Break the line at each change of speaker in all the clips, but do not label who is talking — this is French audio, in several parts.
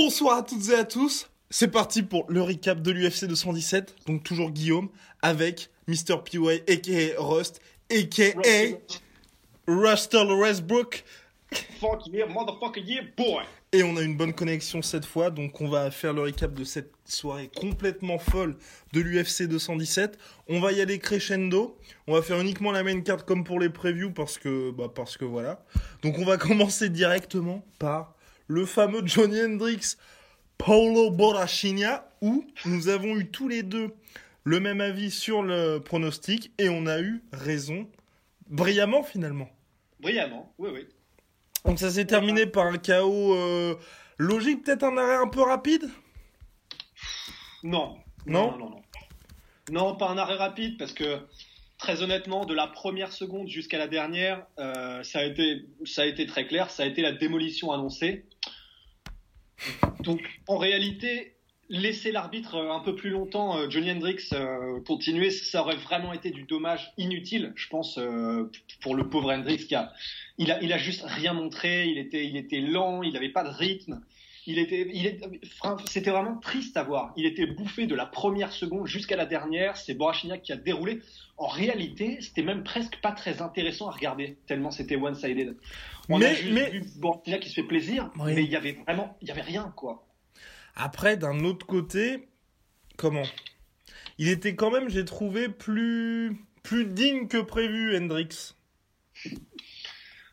Bonsoir à toutes et à tous C'est parti pour le recap de l'UFC 217, donc toujours Guillaume, avec Mr. PY, a.k.a. Rust, a.k.a. Russell Westbrook,
Fuck yeah, motherfucker yeah, boy.
et on a une bonne connexion cette fois, donc on va faire le recap de cette soirée complètement folle de l'UFC 217. On va y aller crescendo, on va faire uniquement la main card comme pour les previews, parce que, bah, parce que voilà. Donc on va commencer directement par le fameux Johnny Hendrix Paulo Borrachinha, où nous avons eu tous les deux le même avis sur le pronostic, et on a eu raison brillamment finalement.
Brillamment, oui, oui.
Donc ça s'est terminé par un chaos euh, logique, peut-être un arrêt un peu rapide?
Non?
Non
Non, non, non. Non, pas un arrêt rapide, parce que très honnêtement, de la première seconde jusqu'à la dernière, euh, ça, a été, ça a été très clair, ça a été la démolition annoncée. Donc, en réalité, laisser l'arbitre euh, un peu plus longtemps, euh, Johnny Hendrix, euh, continuer, ça aurait vraiment été du dommage inutile, je pense, pour le pauvre Hendrix qui a, il a, il a juste rien montré, il était, il était lent, il n'avait pas de rythme. Il était, il est, c'était vraiment triste à voir. Il était bouffé de la première seconde jusqu'à la dernière. C'est Borachignac qui a déroulé. En réalité, c'était même presque pas très intéressant à regarder, tellement c'était one-sided. On a
Mais-
juste
mais-
vu Borachignac qui se fait plaisir,
Oui.
mais il y avait vraiment, il y avait rien, quoi.
Après, d'un autre côté, comment? Il était quand même, j'ai trouvé, plus, plus digne que prévu, Hendrix.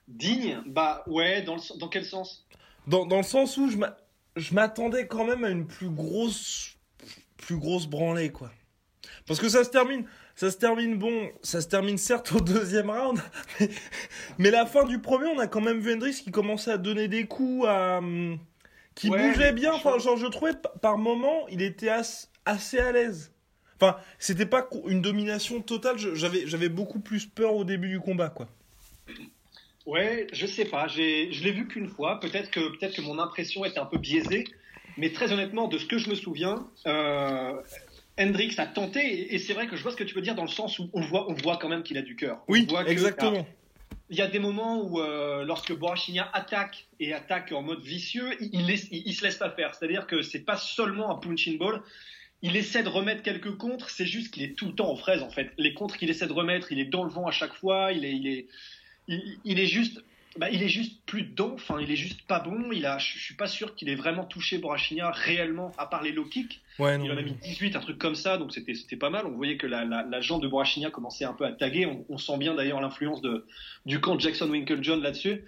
Digne, bah ouais, dans, le- dans quel sens?
Dans, dans le sens où je m'a- je m'attendais quand même à une plus grosse, plus grosse branlée, quoi. Parce que ça se termine, ça se termine bon, ça se termine certes au deuxième round, mais, mais la fin du premier, on a quand même vu Hendrix qui commençait à donner des coups, à, hum, qui
Ouais,
bougeait bien. Enfin, genre, je trouvais par moment, il était as- assez à l'aise. Enfin, c'était pas une domination totale. J'avais, j'avais beaucoup plus peur au début du combat, quoi.
Ouais, je sais pas. Je l'ai vu qu'une fois. Peut-être que, peut-être que mon impression était un peu biaisée. Mais très honnêtement, de ce que je me souviens, euh, Hendrix a tenté. Et, c'est vrai que je vois ce que tu veux dire dans le sens où on voit, on voit quand même qu'il a du cœur. On
Oui,
voit
exactement.
Il y a des moments où, euh, lorsque Borachigna attaque et attaque en mode vicieux, il, il, laisse- il- il se laisse pas faire. C'est-à-dire que c'est pas seulement un punching ball. Il essaie de remettre quelques contres, c'est juste qu'il est tout le temps en fraise en fait. Les contres qu'il essaie de remettre, il est dans le vent à chaque fois, il est, il est, il, il est juste, bah, il est juste plus dedans. Enfin, il est juste pas bon. Il a, je je suis pas sûr qu'il ait vraiment touché Borachigna réellement, à part les low kicks.
Ouais, non.
Il en a mis 18, un truc comme ça, donc c'était c'était pas mal. On voyait que la, la, la jambe de Borachigna commençait un peu à taguer. On, on sent bien d'ailleurs l'influence de du camp Jackson Winklejohn là-dessus.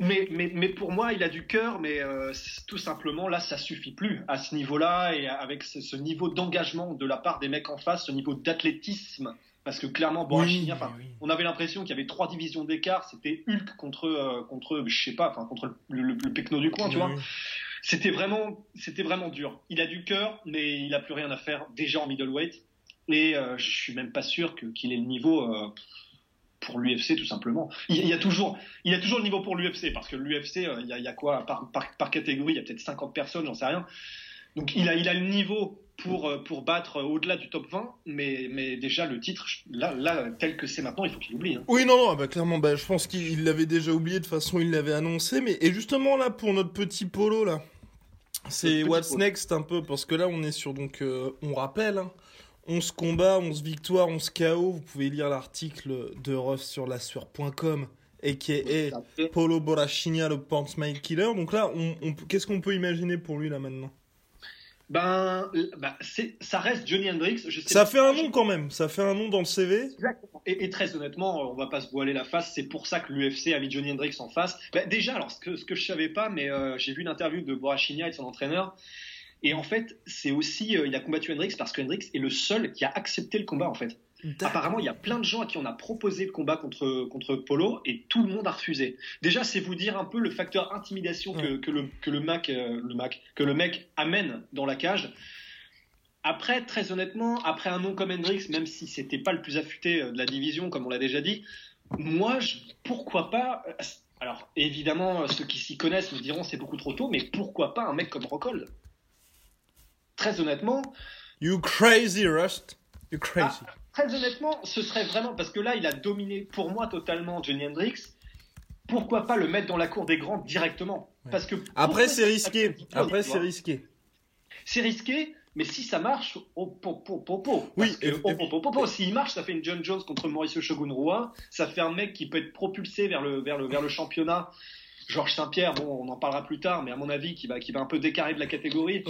Mais, mais, mais pour moi, il a du cœur, mais euh, tout simplement, là, ça suffit plus à ce niveau-là et avec ce, ce niveau d'engagement de la part des mecs en face, ce niveau d'athlétisme. Parce que clairement, enfin,
oui.
on avait l'impression qu'il y avait trois divisions d'écart. C'était Hulk contre, euh, contre, je sais pas, enfin, contre le, le, le pecno du coin, tu vois. C'était vraiment, c'était vraiment dur. Il a du cœur, mais il a plus rien à faire déjà en middleweight. Et euh, je suis même pas sûr qu'il ait le niveau euh, pour l'UFC tout simplement. Il, il y a toujours, il y a toujours le niveau pour l'UFC parce que l'UFC, euh, il, y a- il y a quoi par, par, par catégorie, il y a peut-être 50 personnes, j'en sais rien. Donc il a, il a le niveau pour, euh, pour battre euh, au-delà du top 20, mais, mais déjà le titre, là, là tel que c'est maintenant, il faut qu'il oublie. hein.
Oui, non, non, bah, clairement, bah, je pense qu'il l'avait déjà oublié, de toute façon, il l'avait annoncé. Mais, et justement, là, pour notre petit polo, là, c'est What's
polo.
Next un peu, parce que là, on est sur, donc, euh, on rappelle, hein, 11 combats, 11 victoires, 11 KO. Vous pouvez lire l'article de Ruff sur lassueur.com, a.k.a. Polo Borrachigna, le Smile Killer. Donc là, on, on- qu'est-ce qu'on peut imaginer pour lui, là, maintenant?
Ben, c'est, ça reste Johnny Hendrix. Je sais
Ça fait un nom, quand même. Ça fait un nom dans le CV.
Exactement. Et, et très honnêtement, on va pas se voiler la face. C'est pour ça que l'UFC a mis Johnny Hendrix en face. Bah, déjà, alors ce que, ce que je savais pas, mais euh, j'ai vu l'interview de Borachigna et de son entraîneur. Et en fait, c'est aussi, euh, il a combattu Hendrix parce que Hendrix est le seul qui a accepté le combat en fait. Apparemment, il y a plein de gens à qui on a proposé le combat contre, contre Polo et tout le monde a refusé. Déjà, c'est vous dire un peu le facteur intimidation que, que, le, que le, Mac, euh, le Mac, que le mec amène dans la cage. Après, très honnêtement, après un nom comme Hendrix, même si c'était pas le plus affûté euh, de la division, comme on l'a déjà dit, moi, je, pourquoi pas euh, Alors, évidemment, ceux qui s'y connaissent me diront c'est beaucoup trop tôt, mais pourquoi pas un mec comme Rockhold Très honnêtement.
You crazy, Rust. You crazy.
Ah, très honnêtement, ce serait vraiment parce que là, il a dominé pour moi totalement Johnny Hendrix. Pourquoi pas le mettre dans la cour des grands directement Parce que
après c'est risqué. Après c'est risqué.
C'est risqué, mais si ça marche, oh, po, po, po, po.
Oui,
oh, s'il marche, ça fait une John Jones contre Mauricio Shogun Roi. Ça fait un mec qui peut être propulsé vers le, vers le, vers le championnat Georges Saint-Pierre, bon, on en parlera plus tard, mais à mon avis, qui va, qui va un peu décarrer de la catégorie.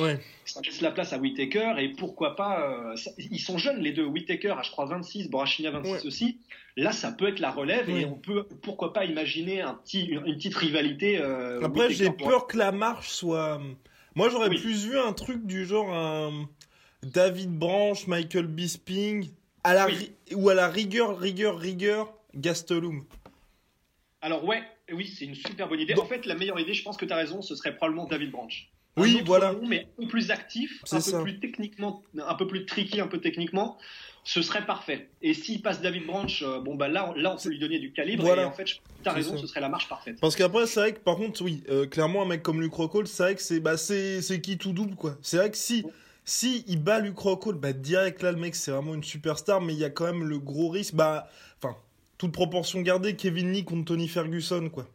Ça laisse la place à Whitaker et pourquoi pas. Euh, ils sont jeunes les deux. Whitaker a, je crois, 26, Borachina 26 aussi. Là, ça peut être la relève et on peut, pourquoi pas, imaginer un petit, une, petite rivalité. Euh,
Après, j'ai peur que la marche soit. Moi, j'aurais plus vu un truc du genre un David Branch, Michael Bisping, à la ou à la rigueur, rigueur, rigueur, Gastelum.
Alors ouais, oui, c'est une super bonne idée. En fait, la meilleure idée, je pense que tu as raison, ce serait probablement David Branch.
Oui, voilà.
mais un peu plus actif, un peu plus techniquement, un peu plus tricky, un peu techniquement, ce serait parfait. Et s'il passe David Branch, euh, bon bah là, là on peut lui donner du calibre. Et en fait, tu as raison, ce serait la marche parfaite.
Parce qu'après, c'est vrai que par contre, oui, euh, clairement, un mec comme Luke Rockhold, c'est vrai que c'est bah, c'est qui tout double quoi. C'est vrai que si si il bat Luke Rockhold, bah direct là le mec c'est vraiment une superstar, mais il y a quand même le gros risque, bah enfin toute proportion gardée, Kevin Lee contre Tony Ferguson, quoi.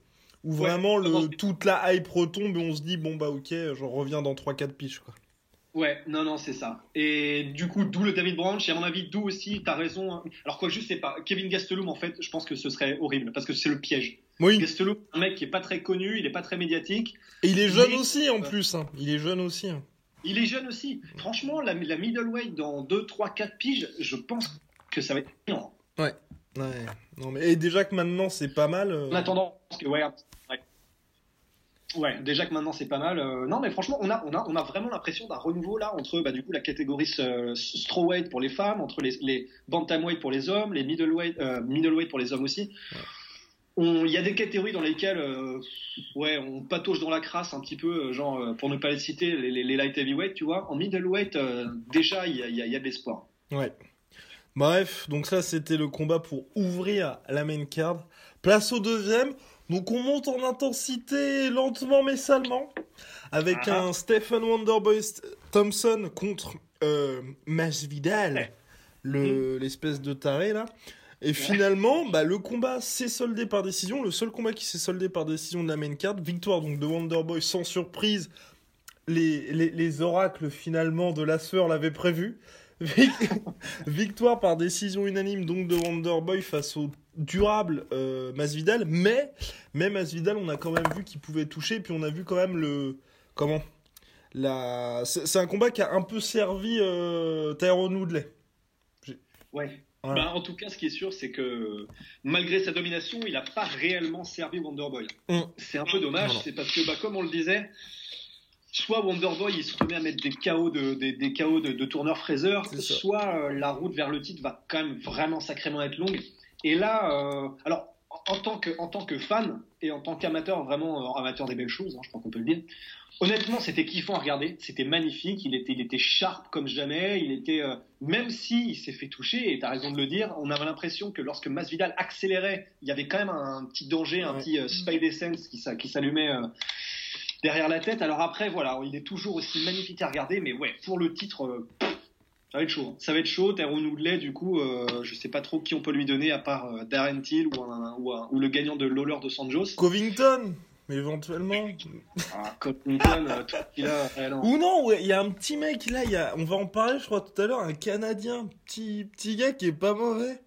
Où vraiment le, toute la hype retombe et on se dit, bon bah ok, je reviens dans 3-4 piches, quoi.
Ouais, non, non, c'est ça. Et du coup, d'où le David Branch, et à mon avis, d'où aussi, t'as raison. Hein. Alors, quoi, je sais pas. Kevin Gastelum, en fait, je pense que ce serait horrible, parce que c'est le piège.
Oui.
Gastelum, un mec qui est pas très connu, il est pas très médiatique.
Et il est jeune aussi, en plus. Hein. Il est jeune aussi. Hein.
Il est jeune aussi. Franchement, la, la middleweight dans 2, 3, 4 piges, je pense que ça va être.
Ouais. Ouais. Non, mais et déjà que maintenant c'est pas mal.
Euh... En attendant, que ouais, ouais. déjà que maintenant c'est pas mal. Euh, non, mais franchement, on a, on a, on a vraiment l'impression d'un renouveau là entre bah, du coup la catégorie euh, strawweight pour les femmes, entre les, les bantamweight pour les hommes, les middleweight, euh, middleweight pour les hommes aussi. Il y a des catégories dans lesquelles, ouais, on patauge dans la crasse un petit peu, genre pour ne pas les citer, les, les, light heavyweight, tu vois. En middleweight, déjà, il y a, y, y a de l'espoir.
Ouais. Bref, donc ça c'était le combat pour ouvrir la main card. Place au deuxième. Donc on monte en intensité lentement mais salement. Avec ah. un Stephen Wonderboy Thompson contre euh, Masvidal, le, hmm. l'espèce de taré là. Et finalement, bah, le combat s'est soldé par décision. Le seul combat qui s'est soldé par décision de la main card. Victoire donc de Wonderboy sans surprise. Les, les, les oracles finalement de la sueur l'avaient prévu. Victoire par décision unanime donc de Wonderboy face au durable euh, Masvidal, mais même Masvidal, on a quand même vu qu'il pouvait toucher, puis on a vu quand même le comment la c'est un combat qui a un peu servi euh, Tyrone Woodley.
Ouais. Bah, en tout cas, ce qui est sûr, c'est que malgré sa domination, il n'a pas réellement servi Wonderboy. Mm. C'est un peu dommage, c'est parce que, bah, comme on le disait, soit Wonderboy il se remet à mettre des chaos de, des, des chaos de, de tourneur Fraser, soit euh, la route vers le titre va quand même vraiment sacrément être longue. Et là, euh, alors en tant que en tant que fan et en tant qu'amateur, vraiment euh, amateur des belles choses, hein, je crois qu'on peut le dire. Honnêtement, c'était kiffant à regarder, c'était magnifique. Il était il était sharp comme jamais. Il était même si il s'est fait toucher et tu as raison de le dire, on avait l'impression que lorsque Masvidal accélérait, il y avait quand même un petit danger, un petit Spidey sense qui, qui s'allumait derrière la tête. Alors après, voilà, il est toujours aussi magnifique à regarder, mais ouais, pour le titre, euh, ça va être chaud. Ça va être chaud. Tyrone Woodley, du coup, euh, je sais pas trop qui on peut lui donner à part euh, Darren Till ou, ou, le gagnant de Lawler de Sanjos.
Covington mais éventuellement.
Ah, Covington, il a,
Ou non, il y a un petit mec là, y a, on va en parler, je crois tout à l'heure, un Canadien, petit petit gars qui est pas mauvais.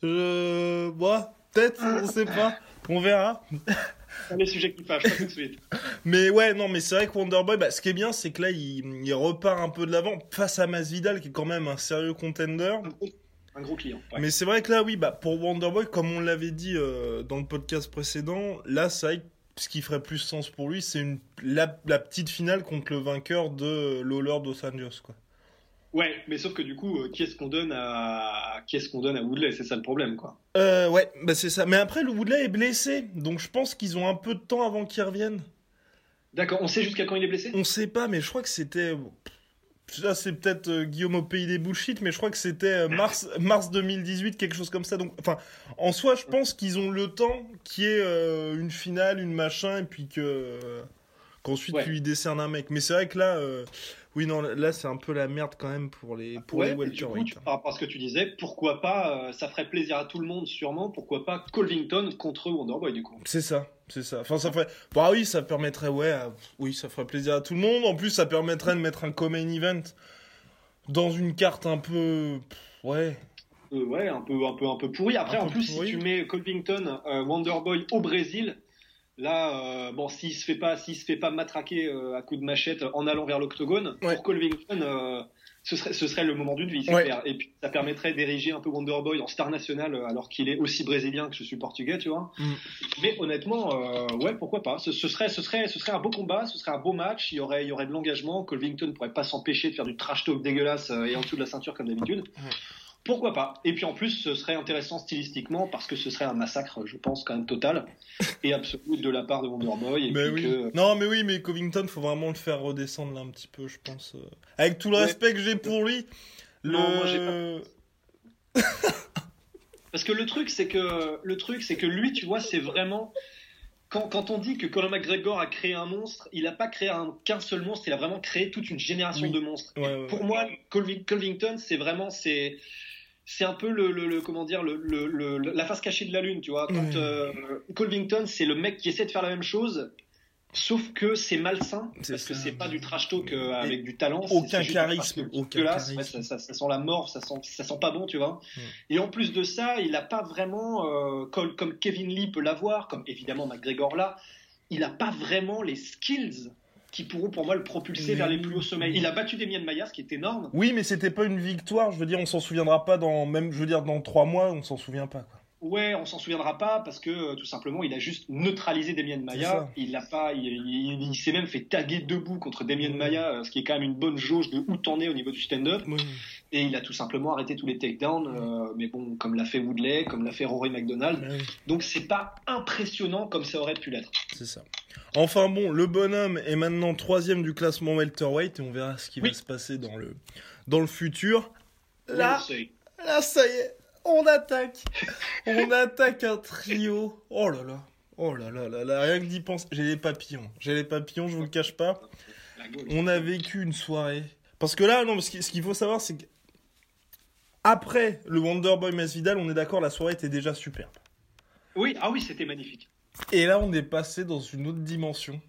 Je, bah, peut-être, on sait pas, on verra
les sujets qui fâchent, tout de suite.
mais ouais, non, mais c'est vrai que Wonderboy, bah, ce qui est bien, c'est que là, il, repart un peu de l'avant face à Masvidal, qui est quand même un sérieux contender.
Un gros, client.
Mais c'est vrai que là, oui, bah, pour Wonderboy, comme on l'avait dit euh, dans le podcast précédent, là, c'est vrai que ce qui ferait plus sens pour lui, c'est la, la petite finale contre le vainqueur de Lawler Dos Anjos, quoi.
Ouais, mais sauf que du coup, euh, qui est-ce qu'on donne à qui est-ce qu'on donne à Woodley? C'est ça le problème, quoi.
Euh, ouais, bah c'est ça. Mais après, le Woodley est blessé, donc je pense qu'ils ont un peu de temps avant qu'il revienne.
D'accord, on sait jusqu'à quand il est blessé?
On sait pas, mais je crois que c'était. Ça, c'est peut-être euh, Guillaume au pays des bullshit, mais je crois que c'était euh, mars, mars 2018, quelque chose comme ça. Donc, enfin, en soi, je pense qu'ils ont le temps qu'il y ait euh, une finale, une machin, et puis que. qu'ensuite
Ouais.
tu lui décernes un mec. Mais c'est vrai que là. Oui, non, là, c'est un peu la merde quand même pour les, pour les
Ouais, coup,
welterweight.
tu- par rapport à ce que tu disais, pourquoi pas, euh, ça ferait plaisir à tout le monde sûrement, pourquoi pas Colvington contre Wonderboy du coup
C'est ça, c'est ça. Enfin, ça ferait. Bah oui, ça permettrait, ouais, à- oui, ça ferait plaisir à tout le monde. En plus, ça permettrait de mettre un common event dans une carte un peu. Ouais.
Euh, ouais, un peu, un peu, un peu pourri. Après,
Un
en plus,
pourri.
si tu mets Colvington, euh, Wonderboy au Brésil, là, euh, bon, s'il se fait pas, s'il se fait pas matraquer euh, à coups de machette en allant vers l'octogone,
Ouais.
pour Colvington, euh, ce serait, ce serait le moment d'une vie, c'est
Ouais.
clair. Et puis, ça permettrait d'ériger un peu Wonderboy en star national, euh, alors qu'il est aussi brésilien que je suis portugais, tu vois.
Mm.
Mais honnêtement, ouais, pourquoi pas. Ce, ce serait, ce serait, ce serait un beau combat, ce serait un beau match. Il y aurait, il y aurait de l'engagement. Colvington pourrait pas s'empêcher de faire du trash talk dégueulasse et en dessous de la ceinture comme d'habitude. Pourquoi pas Et puis en plus, ce serait intéressant stylistiquement parce que ce serait un massacre, je pense, quand même total et absolu de la part de
Mais oui.
que-
Non, mais oui, mais Covington, faut vraiment le faire redescendre là un petit peu, je pense. euh. Avec tout le
Ouais.
respect que j'ai pour lui. Le...
Non, moi, j'ai Parce que le truc, c'est que le truc, c'est que lui, tu vois, c'est vraiment quand, quand on dit que Conor McGregor a créé un monstre, il n'a pas créé un- qu'un seul monstre, il a vraiment créé toute une génération
Oui.
de monstres.
Ouais, ouais,
Pour
ouais.
moi, Colvi- Covington, c'est vraiment c'est c'est un peu le, le- le- comment dire le, le- la face cachée de la lune, tu vois. Quand euh, Colvington, c'est le mec qui essaie de faire la même chose. Sauf que c'est malsain, parce que
ça.
c'est pas du trash talk euh, avec du talent.
Aucun charisme,
que
aucun
dégueulasse,
charisme.
ouais, ça, ça- ça sent la mort, ça sent, ça sent pas bon, tu vois.
Mm.
Et en plus de ça, il n'a pas vraiment, euh, comme, comme Kevin Lee peut l'avoir, comme évidemment McGregor là, il n'a pas vraiment les skills qui pourront pour moi le propulser
Mais
vers les plus hauts sommets. Il a battu Demian Maia, ce qui est énorme.
Oui, mais c'était pas une victoire. Je veux dire, on s'en souviendra pas dans. Même, je veux dire, dans trois mois, on s'en souvient pas, quoi.
Ouais, on s'en souviendra pas parce que euh, tout simplement, il a juste neutralisé Demian Maia. Il l'a pas, il, il- il s'est même fait taguer debout contre Demian Maia, euh, ce qui est quand même une bonne jauge de où t'en es au niveau du stand-up.
Oui.
Et il a tout simplement arrêté tous les takedowns, euh, mais bon, comme l'a fait Woodley, comme l'a fait Rory McDonald.
Mais oui,
Donc c'est pas impressionnant comme ça aurait pu l'être.
c'est ça. Enfin bon, le bonhomme est maintenant troisième du classement welterweight et on verra ce qui va se passer dans le dans le futur. Là, là, ça y est, on attaque. on attaque un trio. Oh là là. Oh là là là là, rien que d'y penser, j'ai les papillons. J'ai les papillons, je vous le cache pas. On a vécu une soirée. Parce que là, non, ce qu'il faut savoir, c'est que après le Wonderboy Masvidal, on est d'accord, la soirée était déjà superbe.
Oui, ah oui, c'était magnifique.
Et là, on est passé dans une autre dimension.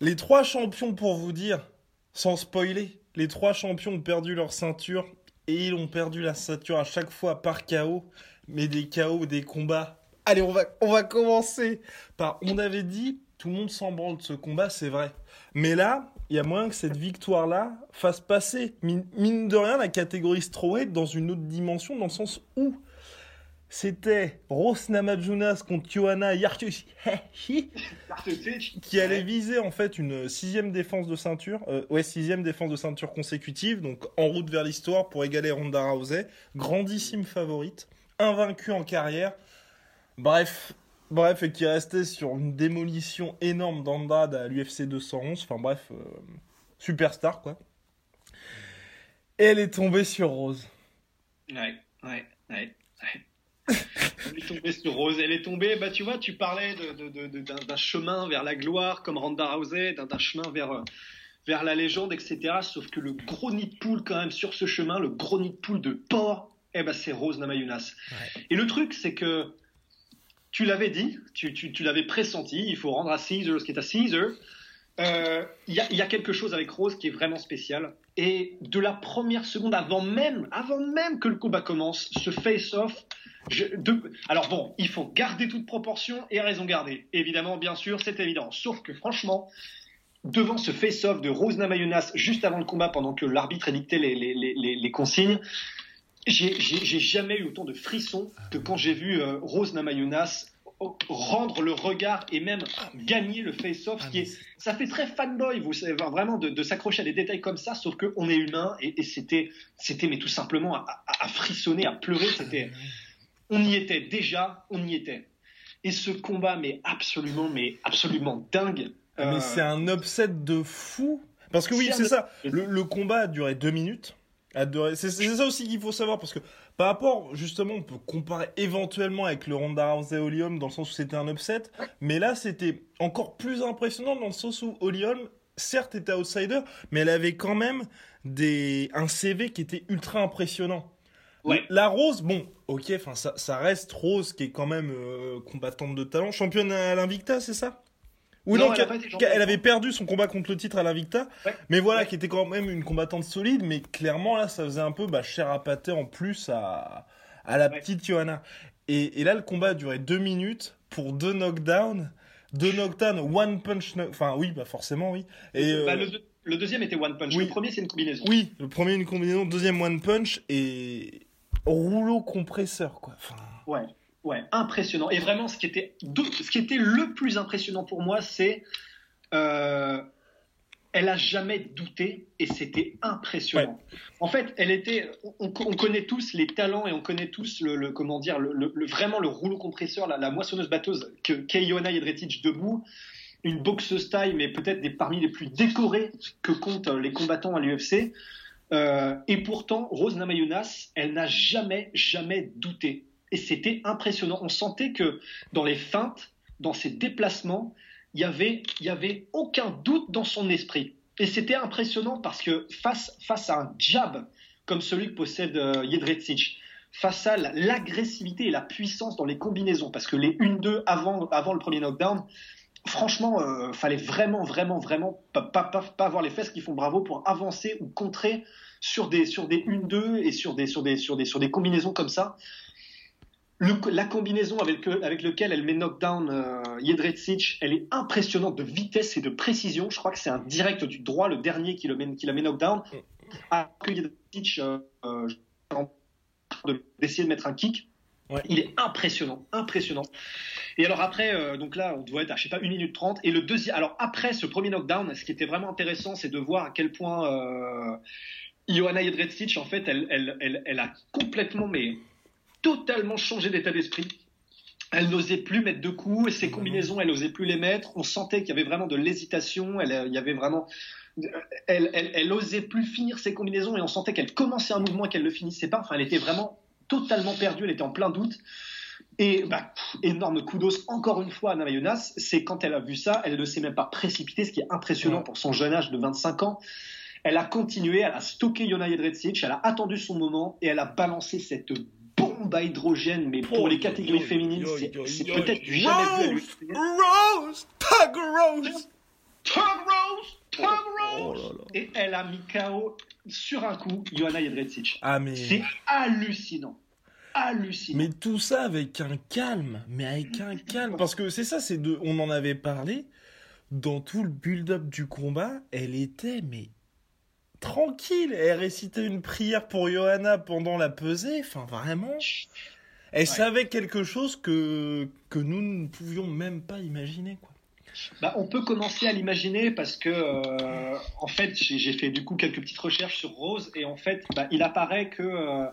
Les trois champions, pour vous dire, sans spoiler, les trois champions ont perdu leur ceinture et ils ont perdu la ceinture à chaque fois par KO, mais des KO, des combats. Allez, on va, on va commencer par. On avait dit, tout le monde s'en branle de ce combat, c'est vrai. Mais là, il y a moyen que cette victoire-là fasse passer, mine, de rien, la catégorie strawweight dans une autre dimension, dans le sens où c'était Rose Namajunas contre Johanna Yartushi qui allait viser en fait une sixième défense de ceinture, euh, ouais sixième défense de ceinture consécutive, donc en route vers l'histoire pour égaler Ronda Rousey, grandissime favorite, invaincue en carrière, bref, bref et qui restait sur une démolition énorme d'Andrade à l'UFC 211, enfin bref, euh, superstar quoi. Et elle est tombée sur Rose.
Ouais, ouais, ouais. ouais. Elle est tombée sur Rose. Elle est tombée, bah tu vois, tu parlais de, de- de- de- d'un, chemin vers la gloire comme Ronda Rousey, d'un, d'un chemin vers, euh, vers la légende, etc. Sauf que le gros nid de poule quand même sur ce chemin, le gros nid de poule de porc, eh ben c'est Rose Namajunas. Et le truc, c'est que tu l'avais dit, tu, tu- tu l'avais pressenti, il faut rendre à Caesar ce qui est à Caesar. Euh, Il y, a, y a quelque chose avec Rose qui est vraiment spécial. Et de la première seconde, avant même, avant même que le combat commence, ce face-off. Alors bon, il faut garder toute proportion et raison garder. Évidemment, bien sûr, c'est évident. Sauf que franchement, devant ce face-off de Rose Namajunas juste avant le combat, pendant que l'arbitre édictait les, les, les- les consignes, j'ai jamais eu autant de frissons que quand j'ai vu euh, Rose Namajunas rendre le regard et même gagner le face-off.
Ah,
est, ça fait très fanboy, vous savez, vraiment de, s'accrocher à des détails comme ça, sauf qu'on est humain et, c'était, c'était mais tout simplement à, frissonner, à pleurer. C'était, on y était déjà, on y était. Et ce combat, mais absolument, mais absolument dingue.
Mais euh, c'est un upset de fou. Parce que oui, c'est ça. Le, combat a duré deux minutes. C'est ça aussi qu'il faut savoir parce que par rapport, justement, on peut comparer éventuellement avec le Ronda Rousey Olium dans le sens où c'était un upset, mais là c'était encore plus impressionnant dans le sens où Olium, certes, était outsider, mais elle avait quand même des un CV qui était ultra impressionnant. Ouais. La Rose, bon, ok, enfin ça, ça, reste Rose qui est quand même euh, combattante de talent, championne à l'Invicta, c'est ça? Oui, non, elle, avait perdu son combat contre le titre à l'Invicta, mais voilà, qui était quand même une combattante solide, mais clairement là, ça faisait un peu bah, cher à pâter en plus à, à la petite Johanna. Et, et, là, le combat a duré deux minutes pour deux knockdowns, deux knockdowns, one punch, enfin oui, bah forcément oui.
Et bah, euh, le, deuxième était one punch, le premier c'est une combinaison.
Oui, le premier une combinaison, deuxième one punch et rouleau compresseur quoi. Enfin...
Ouais. Ouais, impressionnant. Et vraiment, ce qui était, ce qui était le plus impressionnant pour moi, c'est euh, elle a jamais douté et c'était impressionnant. En fait, elle était, on, connaît tous les talents et on connaît tous le, comment dire, le, vraiment le rouleau compresseur, la, moissonneuse batteuse que Keiona Jedretic debout, une boxeuse taille, mais peut-être des parmi les plus décorés que comptent les combattants à l'UFC. Euh, et pourtant, Rose Namajunas, elle n'a jamais, jamais douté et c'était impressionnant. On sentait que dans les feintes, dans ses déplacements, il y avait, y avait aucun doute dans son esprit. Et c'était impressionnant parce que face, face à un jab comme celui que possède euh, face à l'agressivité et la puissance dans les combinaisons, parce que les 1-2 avant, avant le premier knockdown, franchement, euh, fallait vraiment, vraiment, vraiment pas, pas, pas, avoir les fesses qui font bravo pour avancer ou contrer sur des, sur des 1-2 et sur des, sur, des, sur, des, sur des combinaisons comme ça la combinaison avec, avec laquelle elle met knockdown euh, elle est impressionnante de vitesse et de précision. Je crois que c'est un direct du droit, le dernier qui, le met, qui la met knockdown. Alors que Jedrzejczyk, euh, euh d'essayer de mettre un kick, il est impressionnant, impressionnant. Et alors après, euh, donc là, on doit être à, je sais pas, 1 minute 30. Et le deuxième, alors après ce premier knockdown, ce qui était vraiment intéressant, c'est de voir à quel point euh, Johanna Jedrzejczyk, en fait, elle, elle, elle, elle a complètement, mais totalement changé d'état d'esprit. Elle n'osait plus mettre de coups et ses combinaisons, elle n'osait plus les mettre. On sentait qu'il y avait vraiment de l'hésitation. Elle, il y avait vraiment, elle, elle, osait plus finir ses combinaisons et on sentait qu'elle commençait un mouvement et qu'elle le finissait pas. Enfin, elle était vraiment totalement perdue. Elle était en plein doute. Et bah, énorme kudos encore une fois à Namajunas, c'est quand elle a vu ça, elle ne s'est même pas précipitée, ce qui est impressionnant pour son jeune âge de 25 ans. Elle a continué, elle a stocké Jona Jedrzejczyk, elle a attendu son moment et elle a balancé cette bombe à hydrogène, mais pour les catégories féminines, c'est peut-être du jamais vu
Rose, Tug Rose,
Tug Rose, Tug Rose. Et elle a mis KO sur un coup Johanna Jedrzejczyk.
Ah mais
c'est hallucinant. Hallucinant.
Mais tout ça avec un calme, mais avec un calme, parce que c'est ça, c'est de, on en avait parlé dans tout le build-up du combat, elle était mais tranquille. Elle récitait une prière pour Johanna pendant la pesée. Enfin, vraiment. Elle savait quelque chose que, que nous ne pouvions même pas imaginer, quoi.
Bah, on peut commencer à l'imaginer parce que, euh, en fait, j'ai fait du coup quelques petites recherches sur Rose et en fait, bah, il apparaît que euh,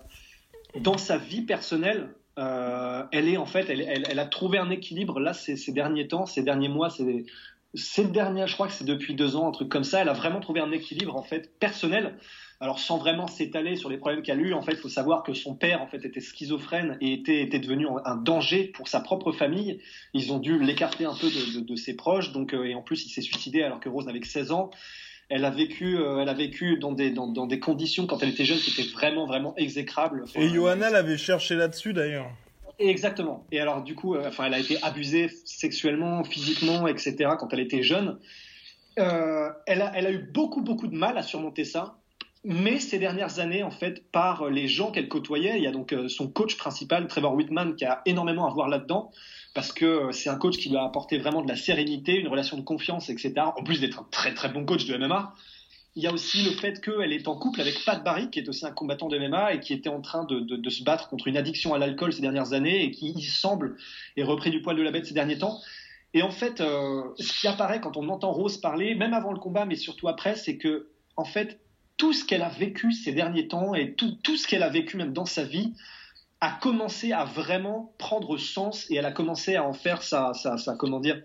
dans sa vie personnelle, euh, elle est en fait, elle, elle, a trouvé un équilibre là ces, ces derniers temps, ces derniers mois, ces, cette dernière, je crois que c'est depuis deux ans, un truc comme ça, elle a vraiment trouvé un équilibre en fait personnel. Alors sans vraiment s'étaler sur les problèmes qu'elle a eu, en fait, il faut savoir que son père en fait était schizophrène et était, était devenu un danger pour sa propre famille. Ils ont dû l'écarter un peu de, ses proches, donc euh, et en plus il s'est suicidé alors que Rose avait que 16 ans. Elle a vécu, euh, elle a vécu dans des dans, des conditions quand elle était jeune qui étaient vraiment vraiment exécrables.
et Johanna l'avait cherché là-dessus d'ailleurs.
Exactement. Et alors, du coup, euh, enfin, elle a été abusée sexuellement, physiquement, etc. quand elle était jeune. Euh, elle, a, elle a eu beaucoup, beaucoup de mal à surmonter ça. Mais ces dernières années, en fait, par les gens qu'elle côtoyait, il y a donc euh, son coach principal, Trevor Whitman, qui a énormément à voir là-dedans, parce que c'est un coach qui lui a apporté vraiment de la sérénité, une relation de confiance, etc. En plus d'être un très très bon coach de MMA. Il y a aussi le fait qu'elle est en couple avec Pat Barry, qui est aussi un combattant de MMA et qui était en train de, se battre contre une addiction à l'alcool ces dernières années et qui, il semble, est repris du poil de la bête ces derniers temps. Et en fait, euh, ce qui apparaît quand on entend Rose parler, même avant le combat, mais surtout après, c'est que, en fait, tout ce qu'elle a vécu ces derniers temps et tout, tout ce qu'elle a vécu même dans sa vie a commencé à vraiment prendre sens et elle a commencé à en faire sa, sa, sa comment dire,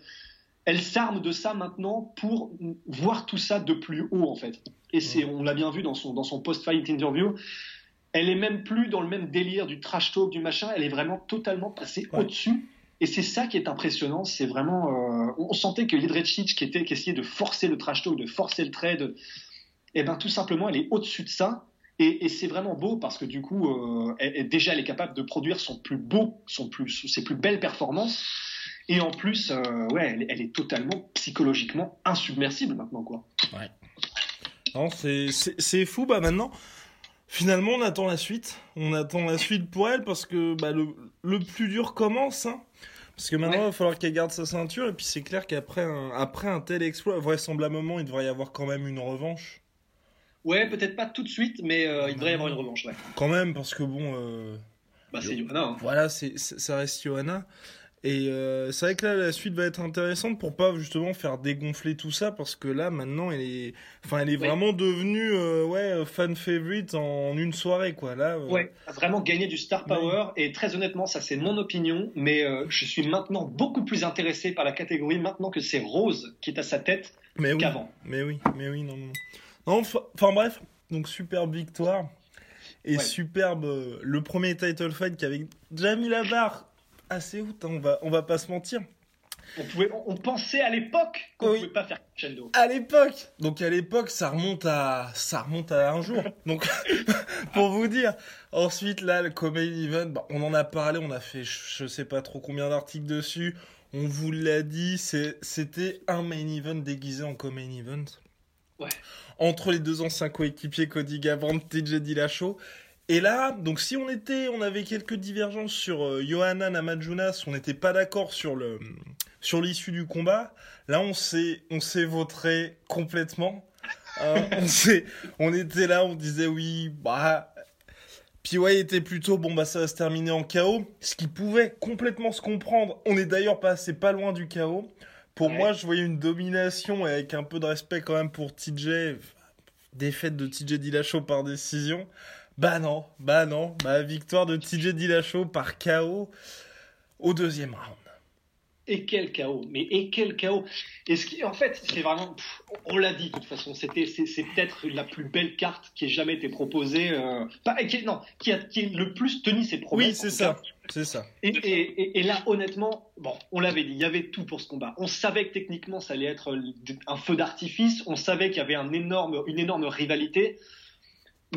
elle s'arme de ça maintenant pour voir tout ça de plus haut en fait. Et c'est, on l'a bien vu dans son, dans son post-fight interview. Elle est même plus dans le même délire du trash talk, du machin. Elle est vraiment totalement passée
Ouais.
au-dessus. Et c'est ça qui est impressionnant. C'est vraiment, euh, on sentait que Jedrzejczyk qui était, qui essayait de forcer le trash talk, de forcer le trait, de, et ben tout simplement, elle est au-dessus de ça. Et, et c'est vraiment beau parce que du coup, euh, elle- déjà, elle est capable de produire son plus beau, son plus, ses plus belles performances. Et en plus, euh, ouais, elle, elle est totalement psychologiquement insubmersible maintenant, quoi.
Non, c'est- fou. Bah maintenant, finalement, on attend la suite. On attend la suite pour elle parce que bah, le, le plus dur commence. hein. Parce que maintenant, il
Ouais.
va falloir qu'elle garde sa ceinture. Et puis, c'est clair qu'après un, après un tel exploit, vraisemblablement, il devrait y avoir quand même une revanche.
Ouais, peut-être pas tout de suite, mais euh, il devrait y avoir une revanche, ouais.
Quand même, parce que bon. euh,
Bah, c'est Johanna, hein.
Voilà, c'est- ça reste Johanna. Et euh, c'est vrai que là, la suite va être intéressante pour pas justement faire dégonfler tout ça, parce que là, maintenant, elle est, enfin, elle est
Oui.
vraiment devenue, euh, ouais, fan favorite en une soirée, quoi. Là, euh,
Ouais, a vraiment gagné du star power et très honnêtement, ça c'est mon opinion, mais euh, je suis maintenant beaucoup plus intéressé par la catégorie maintenant que c'est Rose qui est à sa tête
mais oui,
qu'avant.
mais oui, mais oui, non, non. non enfin, bref, donc superbe victoire et superbe euh, le premier title fight qui avait déjà mis la barre assez haute. hein, on va, on va pas se mentir.
On, pouvait, on, on pensait à l'époque qu'on
Oui.
pouvait pas faire crescendo.
À l'époque, donc à l'époque, ça remonte à, ça remonte à un jour. Donc, pour vous dire. Ensuite, là, le comedy event, bah, on en a parlé, on a fait, je, je sais pas trop combien d'articles dessus. On vous l'a dit, c'était un main event déguisé en comedy event.
Ouais.
Entre les deux anciens coéquipiers Cody Garbrandt, TJ Dillashaw. Et là, donc si on était, on avait quelques divergences sur euh, Johanna Namajunas, on n'était pas d'accord sur le, sur l'issue du combat. Là, on s'est, on s'est vautré complètement. Hein, on s'est, on était là, on disait oui, bah. Puis ouais, il était plutôt bon, bah ça va se terminer en chaos, ce qui pouvait complètement se comprendre. On est d'ailleurs passé pas loin du chaos. Pour
Ouais.
moi, je voyais une domination et avec un peu de respect quand même pour TJ. Défaite de TJ Dillashaw par décision. Bah non, bah non, bah victoire de TJ Dillashaw par KO au deuxième round.
Et quel chaos, mais et quel chaos. Et ce qui, en fait, c'est vraiment, pff, on l'a dit de toute façon, c'était, c'est, c'est peut-être la plus belle carte qui ait jamais été proposée, euh, pas, qui, est- non, qui a, qui est le plus tenu ses promesses.
Oui, c'est ça,
cas.
c'est ça.
Et, et, et- et là, honnêtement, bon, on l'avait dit, il y avait tout pour ce combat. On savait que techniquement, ça allait être un feu d'artifice. On savait qu'il y avait un énorme, une énorme rivalité.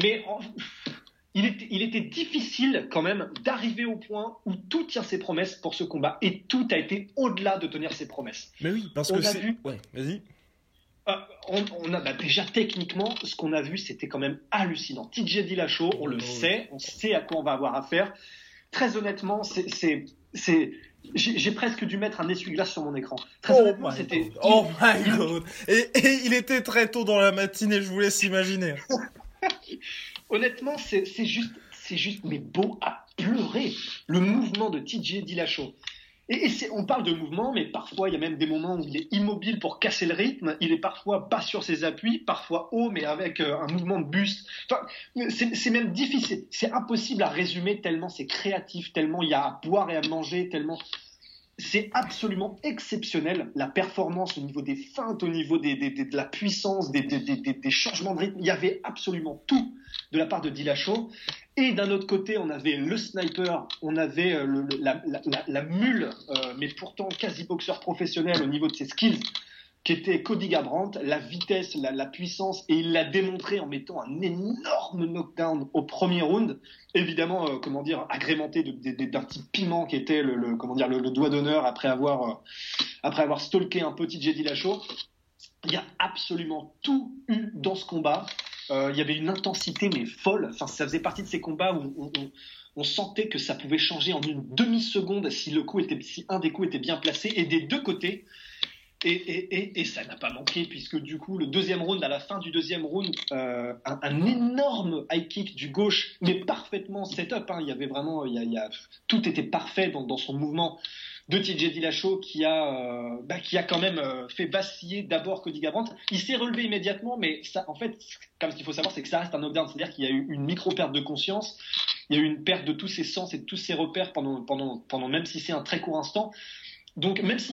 Mais en- il, était, il était difficile quand même d'arriver au point où tout tient ses promesses pour ce combat. Et tout a été au-delà de tenir ses promesses.
Mais oui, parce
On
que c'est.
vu.
Ouais, vas-y.
Euh, on, on a bah, déjà techniquement, ce qu'on a vu, c'était quand même hallucinant. TJ Dillashaw, on le
Oh,
sait, on sait à quoi on va avoir affaire. Très honnêtement, c'est, c'est, c'est, j'ai, j'ai presque dû mettre un essuie-glace sur mon écran. Très
Oh
honnêtement,
my
c'était.
God. Oh my god. Et, et il était très tôt dans la matinée, je vous laisse imaginer.
Honnêtement, c'est, juste, c'est juste, mais beau à pleurer. Le mouvement de TJ Dillashaw. Et, on parle de mouvement, mais parfois il y a même des moments où il est immobile pour casser le rythme. Il est parfois bas sur ses appuis, parfois haut, mais avec euh, un mouvement de buste. Enfin, c'est même difficile. C'est impossible à résumer tellement c'est créatif, tellement il y a à boire et à manger, tellement c'est absolument exceptionnel la performance au niveau des feintes, au niveau des, des- des- de la puissance, des, changements de rythme. Il y avait absolument tout de la part de Dillashaw. Et d'un autre côté, on avait le sniper, on avait euh, le- la, la- la- la mule, euh, mais pourtant quasi boxeur professionnel au niveau de ses skills, qui était Cody Garbrandt, la vitesse, la, puissance, et il l'a démontré en mettant un énorme knockdown au premier round, évidemment, euh, comment dire, agrémenté d'un petit piment qui était le, comment dire, le, doigt d'honneur après avoir, euh, après avoir stalké un petit TJ Dillashaw. Il y a absolument tout eu dans ce combat. Euh, il y avait une intensité mais folle. Enfin, ça faisait partie de ces combats où on, on- sentait que ça pouvait changer en une demi seconde si si un des coups était bien placé. Et des deux côtés, Et, ça n'a pas manqué, puisque du coup, le deuxième round, à la fin du deuxième round, euh, un, énorme high kick du gauche, mais parfaitement set-up. Hein. Il y avait vraiment, il y a, tout était parfait dans, son mouvement de TJ Dillashaw qui a, euh, bah, qui a quand même euh, fait vaciller d'abord Cody Garbrandt. Il s'est relevé immédiatement, mais en fait, comme ce qu'il faut savoir, c'est que ça reste un knockdown, c'est-à-dire qu'il y a eu une micro perte de conscience, il y a eu une perte de tous ses sens et de tous ses repères pendant, pendant, pendant même si c'est un très court instant. Donc même si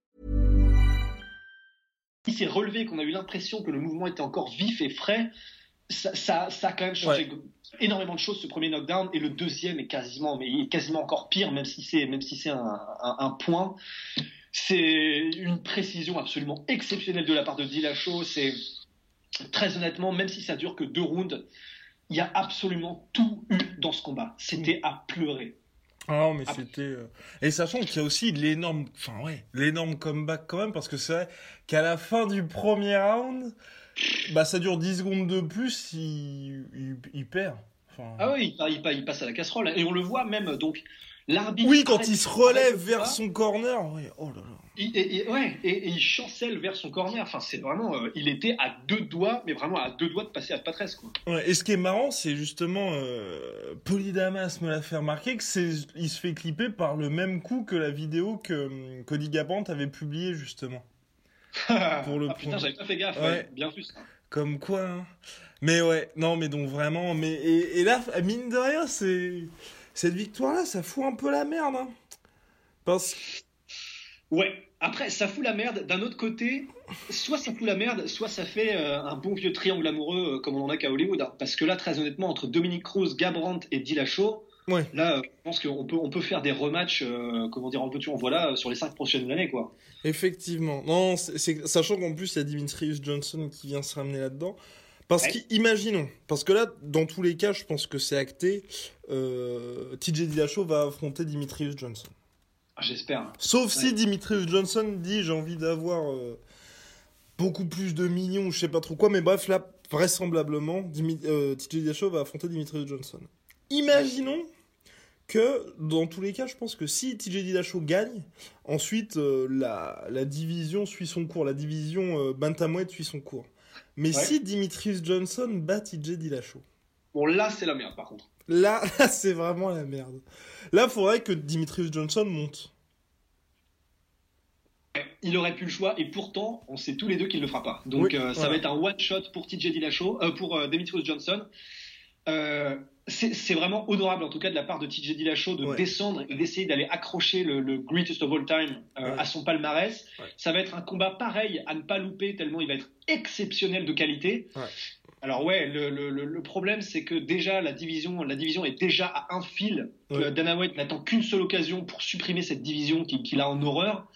Il s'est relevé qu'on a eu l'impression que le mouvement était encore vif et frais. Ça, ça, ça a quand même changé ouais. énormément de choses ce premier knockdown et le deuxième est quasiment mais il est quasiment encore pire même si c'est même si c'est un, un, un, point. C'est une précision absolument exceptionnelle de la part de Dillashaw. C'est très honnêtement même si ça dure que deux rounds il y a absolument tout eu dans ce combat. C'était à pleurer.
Ah non, mais c'était. Euh, et sachant qu'il y a aussi l'énorme. Enfin, ouais, l'énorme comeback quand même, parce que c'est vrai qu'à la fin du premier round, bah ça dure 10 secondes de plus, il, il, perd.
Enfin... Ah oui, il, il, passe à la casserole. Et on le voit même, donc,
oui, quand il se relève vers son corner, oui. oh là là.
Et, ouais, et, il chancelle vers son corner. Enfin, c'est vraiment, euh, il était à deux doigts, mais vraiment à deux doigts de passer à Patresse, quoi.
Ouais, et ce qui est marrant, c'est justement, euh, Polydamas me l'a fait remarquer que c'est, il se fait clipper par le même coup que la vidéo que hum, Cody Gabant avait publiée justement.
pour le ah, putain, j'avais pas fait gaffe. Ouais. bien plus.
Comme quoi. Hein. Mais ouais, non, mais donc vraiment, mais et, et là, mine de rien, c'est cette victoire-là, ça fout un peu la merde. Hein. Parce
Ouais. Après, ça fout la merde. D'un autre côté, soit ça fout la merde, soit ça fait euh, un bon vieux triangle amoureux euh, comme on en a qu'à Hollywood. Hein. Parce que là, très honnêtement, entre Dominique Cruz, Gabrant et Dillashaw, ouais. là, euh, je pense qu'on peut, on peut faire des rematchs, comment dire, en veux-tu, en voilà, sur les cinq prochaines années, quoi.
Effectivement. Non, c'est, sachant qu'en plus, il y a Dimitrius Johnson qui vient se ramener là-dedans. Parce qu'imaginons, parce que là, dans tous les cas, je pense que c'est acté, euh, TJ Dillashaw va affronter Dimitrius Johnson.
Ah, j'espère.
Sauf si Dimitrius Johnson dit j'ai envie d'avoir euh, beaucoup plus de millions, je sais pas trop quoi, mais bref, là, vraisemblablement, euh, TJ Dillashaw va affronter Dimitrius Johnson. Imaginons que, dans tous les cas, je pense que si TJ Dillashaw gagne, ensuite, la, la, division suit son cours, la division Bantamweight suit son cours. Mais si Dimitrius Johnson bat TJ Dillashaw
Bon, là, c'est la merde, par contre.
Là, c'est vraiment la merde. Là, il faudrait que Dimitrius Johnson monte.
Il aurait pu le choix, et pourtant, on sait tous les deux qu'il ne le fera pas. Donc, euh, ça va être un one-shot pour TJ Dillashaw, euh, pour euh, Dimitrius Johnson. C'est vraiment honorable, en tout cas, de la part de TJ Dillashaw, de descendre et d'essayer d'aller accrocher le, greatest of all time à son palmarès. Ça va être un combat pareil à ne pas louper, tellement il va être exceptionnel de qualité. Alors ouais, le, problème c'est que déjà la division, la division est déjà à un fil. Dana White n'attend qu'une seule occasion pour supprimer cette division qu'il a en horreur.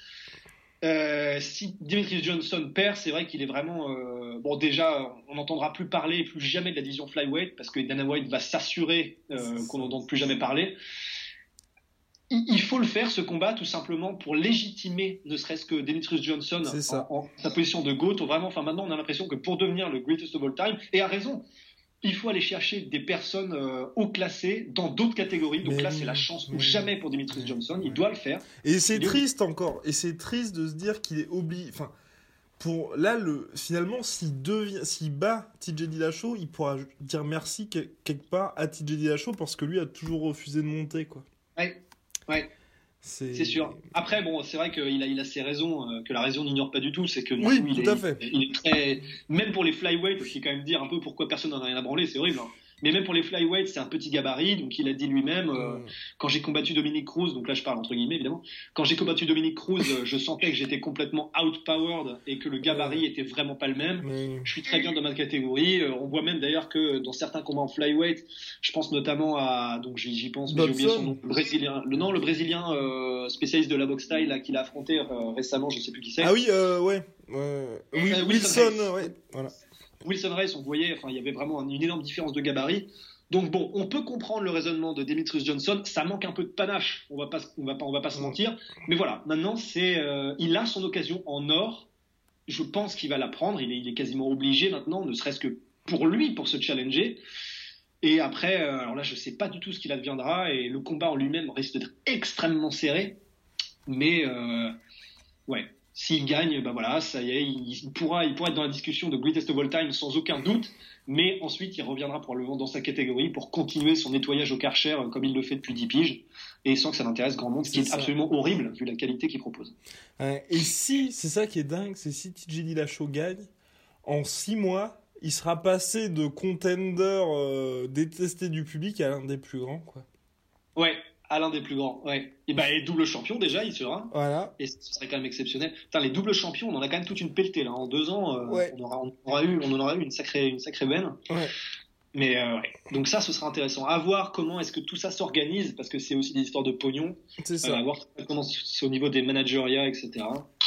Euh, si Dimitri Johnson perd, c'est vrai qu'il est vraiment euh, bon. Déjà, on n'entendra plus parler plus jamais de la division flyweight parce que Dana White va s'assurer euh, qu'on n'entende plus jamais parler il faut le faire, ce combat, tout simplement pour légitimer, ne serait-ce que Demetrius Johnson en, sa position de GOAT. Vraiment, enfin, maintenant, on a l'impression que pour devenir le greatest of all time, et à raison, il faut aller chercher des personnes euh, haut classées dans d'autres catégories. Donc là, c'est la chance ou jamais pour Demetrius Johnson. Il doit le faire.
Et c'est triste encore. Et c'est triste de se dire qu'il est obligé. Enfin, pour là, le finalement, s'il devient, s'il bat TJ Dillashaw, il pourra dire merci quelque part à TJ Dillashaw parce que lui a toujours refusé de monter, quoi.
Ouais. Ouais. C'est sûr. Après, bon, c'est vrai qu'il a, il a ses raisons, euh, que la raison n'ignore pas du tout, c'est que
oui,
il,
tout
est,
à fait.
il est très, même pour les flyweight, il faut quand même dire un peu pourquoi personne n'en a rien à branler, c'est horrible. Hein. Mais même pour les flyweights, c'est un petit gabarit, donc il a dit lui-même, euh,
Mm.
quand j'ai combattu Dominique Cruz, donc là je parle entre guillemets évidemment, quand j'ai combattu Dominique Cruz, euh, je sentais que j'étais complètement outpowered et que le gabarit était vraiment pas le même.
Mais-
Je suis très bien dans ma catégorie. Euh, on voit même d'ailleurs que dans certains combats en flyweight, je pense notamment à donc j'y pense, mais j'ai oublié son nom, le brésilien, le nom, le brésilien euh, spécialiste de la boxe style là, qu'il a affronté euh, récemment, je sais plus qui c'est.
Ah oui, euh, ouais.
Euh, Wilson
Wilson, ouais. Voilà.
Wilson Reis, on voyait, enfin, il y avait vraiment une énorme différence de gabarit. Donc bon, on peut comprendre le raisonnement de Demetrius Johnson. Ça manque un peu de panache. On va pas, on va pas, on va pas mentir. Mais voilà, maintenant c'est, euh, il a son occasion en or. Je pense qu'il va la prendre. Il est, quasiment obligé maintenant, ne serait-ce que pour lui, pour se challenger. Et après, euh, alors là, je sais pas du tout ce qu'il adviendra et le combat en lui-même risque d'être extrêmement serré. Mais euh, ouais, s'il gagne, ben voilà, ça y est, il, pourra, il pourra être dans la discussion de Greatest of All Time sans aucun doute. Mais ensuite, il reviendra probablement dans sa catégorie pour continuer son nettoyage au Karcher euh, comme il le fait depuis 10 piges et sans que ça n'intéresse grand monde, ce qui est absolument horrible vu la qualité qu'il propose.
Et si, c'est ça qui est dingue, c'est si TJ Dillashaw gagne, en 6 mois, il sera passé de contender euh, détesté du public à l'un des plus grands, quoi.
Ouais, à l'un des plus grands. Ouais. Et ben, et double champion déjà, il sera.
Voilà.
Et ce serait quand même exceptionnel. Putain, les doubles champions, on en a quand même toute une pelletée là. En deux ans, euh,
Ouais.
on, aura, on, aura eu, on en aura eu une sacrée, une sacrée veine.
Ouais.
Mais euh, ouais. Donc ça, ce sera intéressant. À voir comment est-ce que tout ça s'organise, parce que c'est aussi des histoires de pognon.
C'est
Euh,
ça.
à voir comment c'est au niveau des managerias, etc.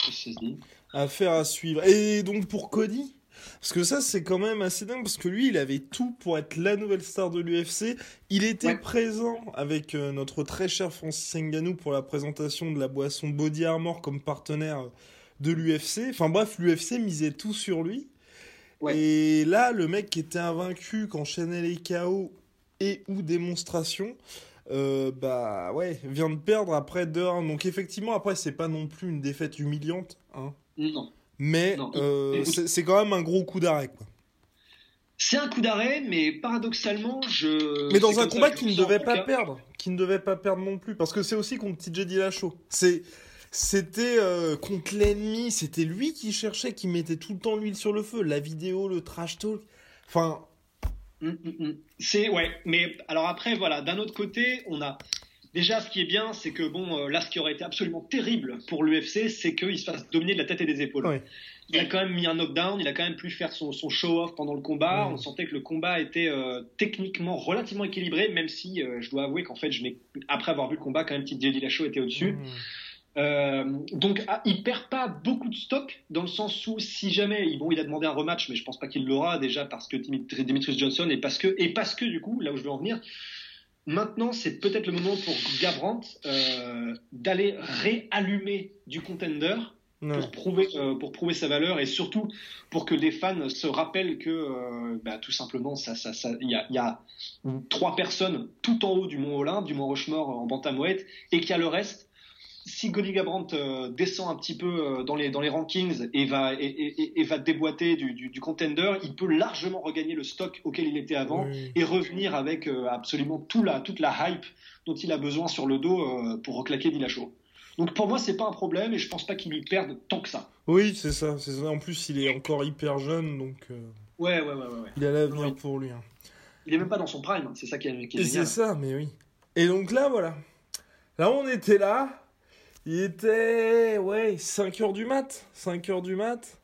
Ça se dit
Affaire à suivre. Et donc pour Cody? Parce que ça, c'est quand même assez dingue, parce que lui, il avait tout pour être la nouvelle star de l'UFC. Il était
Ouais.
présent avec euh, notre très cher Francis Ngannou pour la présentation de la boisson Body Armor comme partenaire de l'UFC. Enfin bref, l'UFC misait tout sur lui.
Ouais.
Et là, le mec qui était invaincu, qui enchaînait les KO et ou démonstrations, euh, bah ouais, vient de perdre après 2-1. Donc effectivement, après, c'est pas non plus une défaite humiliante, hein.
Non.
Mais euh, c'est quand même un gros coup d'arrêt.
C'est un coup d'arrêt, mais paradoxalement, je.
Mais dans un combat qui ne devait pas
cas.
perdre, qui ne devait pas perdre non plus, parce que c'est aussi contre TJ Dillashaw. C'est, c'était euh, contre l'ennemi, c'était lui qui cherchait, qui mettait tout le temps l'huile sur le feu, la vidéo, le trash talk. Enfin,
Mm, mm, mm. C'est ouais, mais alors après voilà, d'un autre côté, on a déjà ce qui est bien, c'est que bon, euh, là ce qui aurait été absolument terrible pour l'UFC, c'est qu'il se fasse dominer de la tête et des épaules. Il a quand même mis un knockdown, il a quand même pu faire son, son show-off pendant le combat. On sentait que le combat était euh, techniquement relativement équilibré, même si euh, je dois avouer qu'en fait, je après avoir vu le combat, quand même, Jelly Lachaud était au-dessus.
mm,
Euh, donc ah, il perd pas beaucoup de stock dans le sens où si jamais bon il a demandé un rematch mais je pense pas qu'il l'aura déjà parce que Dimitri- Demetrius Johnson et parce que et parce que du coup là où je veux en venir maintenant c'est peut-être le moment pour Gabrant euh, d'aller réallumer du contender
ouais.
pour prouver euh, pour prouver sa valeur et surtout pour que les fans se rappellent que euh, bah, tout simplement ça ça ça il y a, y a trois personnes tout en haut du mont Olympe du mont Rushmore en bantamweight et qu'il y a le reste si Goli Gabrant euh, descend un petit peu euh, dans les dans les rankings et va et, et- et- et va déboîter du, du, du contender il peut largement regagner le stock auquel il était avant
Oui.
et revenir avec euh, absolument tout la, toute la hype dont il a besoin sur le dos euh, pour reclaquer Dillashaw. Donc pour moi, c'est pas un problème et je pense pas qu'il y perde tant que ça.
Oui, c'est ça, ça. En plus, il est encore hyper jeune, donc
Ouais, ouais, ouais, ouais. ouais.
il a l'avenir
Oui.
pour lui. hein.
Il est même pas dans son prime, hein. c'est ça qui est, qui est
Et c'est ça, mais oui. Et donc là, voilà. Là, on était là. Il était, ouais, 5 heures du mat. 5 heures du mat.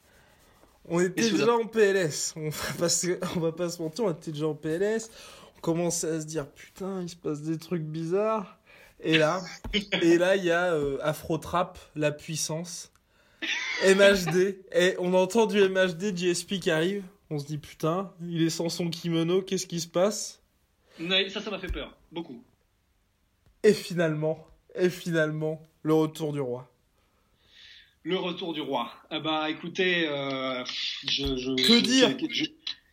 On était déjà en PLS. On va, pas se... on va pas se mentir, on était déjà en PLS. On commençait à se dire, putain, il se passe des trucs bizarres. Et là, et là, il y a euh, Afro Trap, la puissance. MHD. Et on entend du MHD, GSP qui arrive. On se dit, putain, il est sans son kimono, qu'est-ce qui se passe?
Ouais, ça, ça m'a fait peur, beaucoup.
Et finalement, et finalement, le retour du roi.
Le retour du roi. Ah bah écoutez, euh, je, je,
Que
je-
dire
je-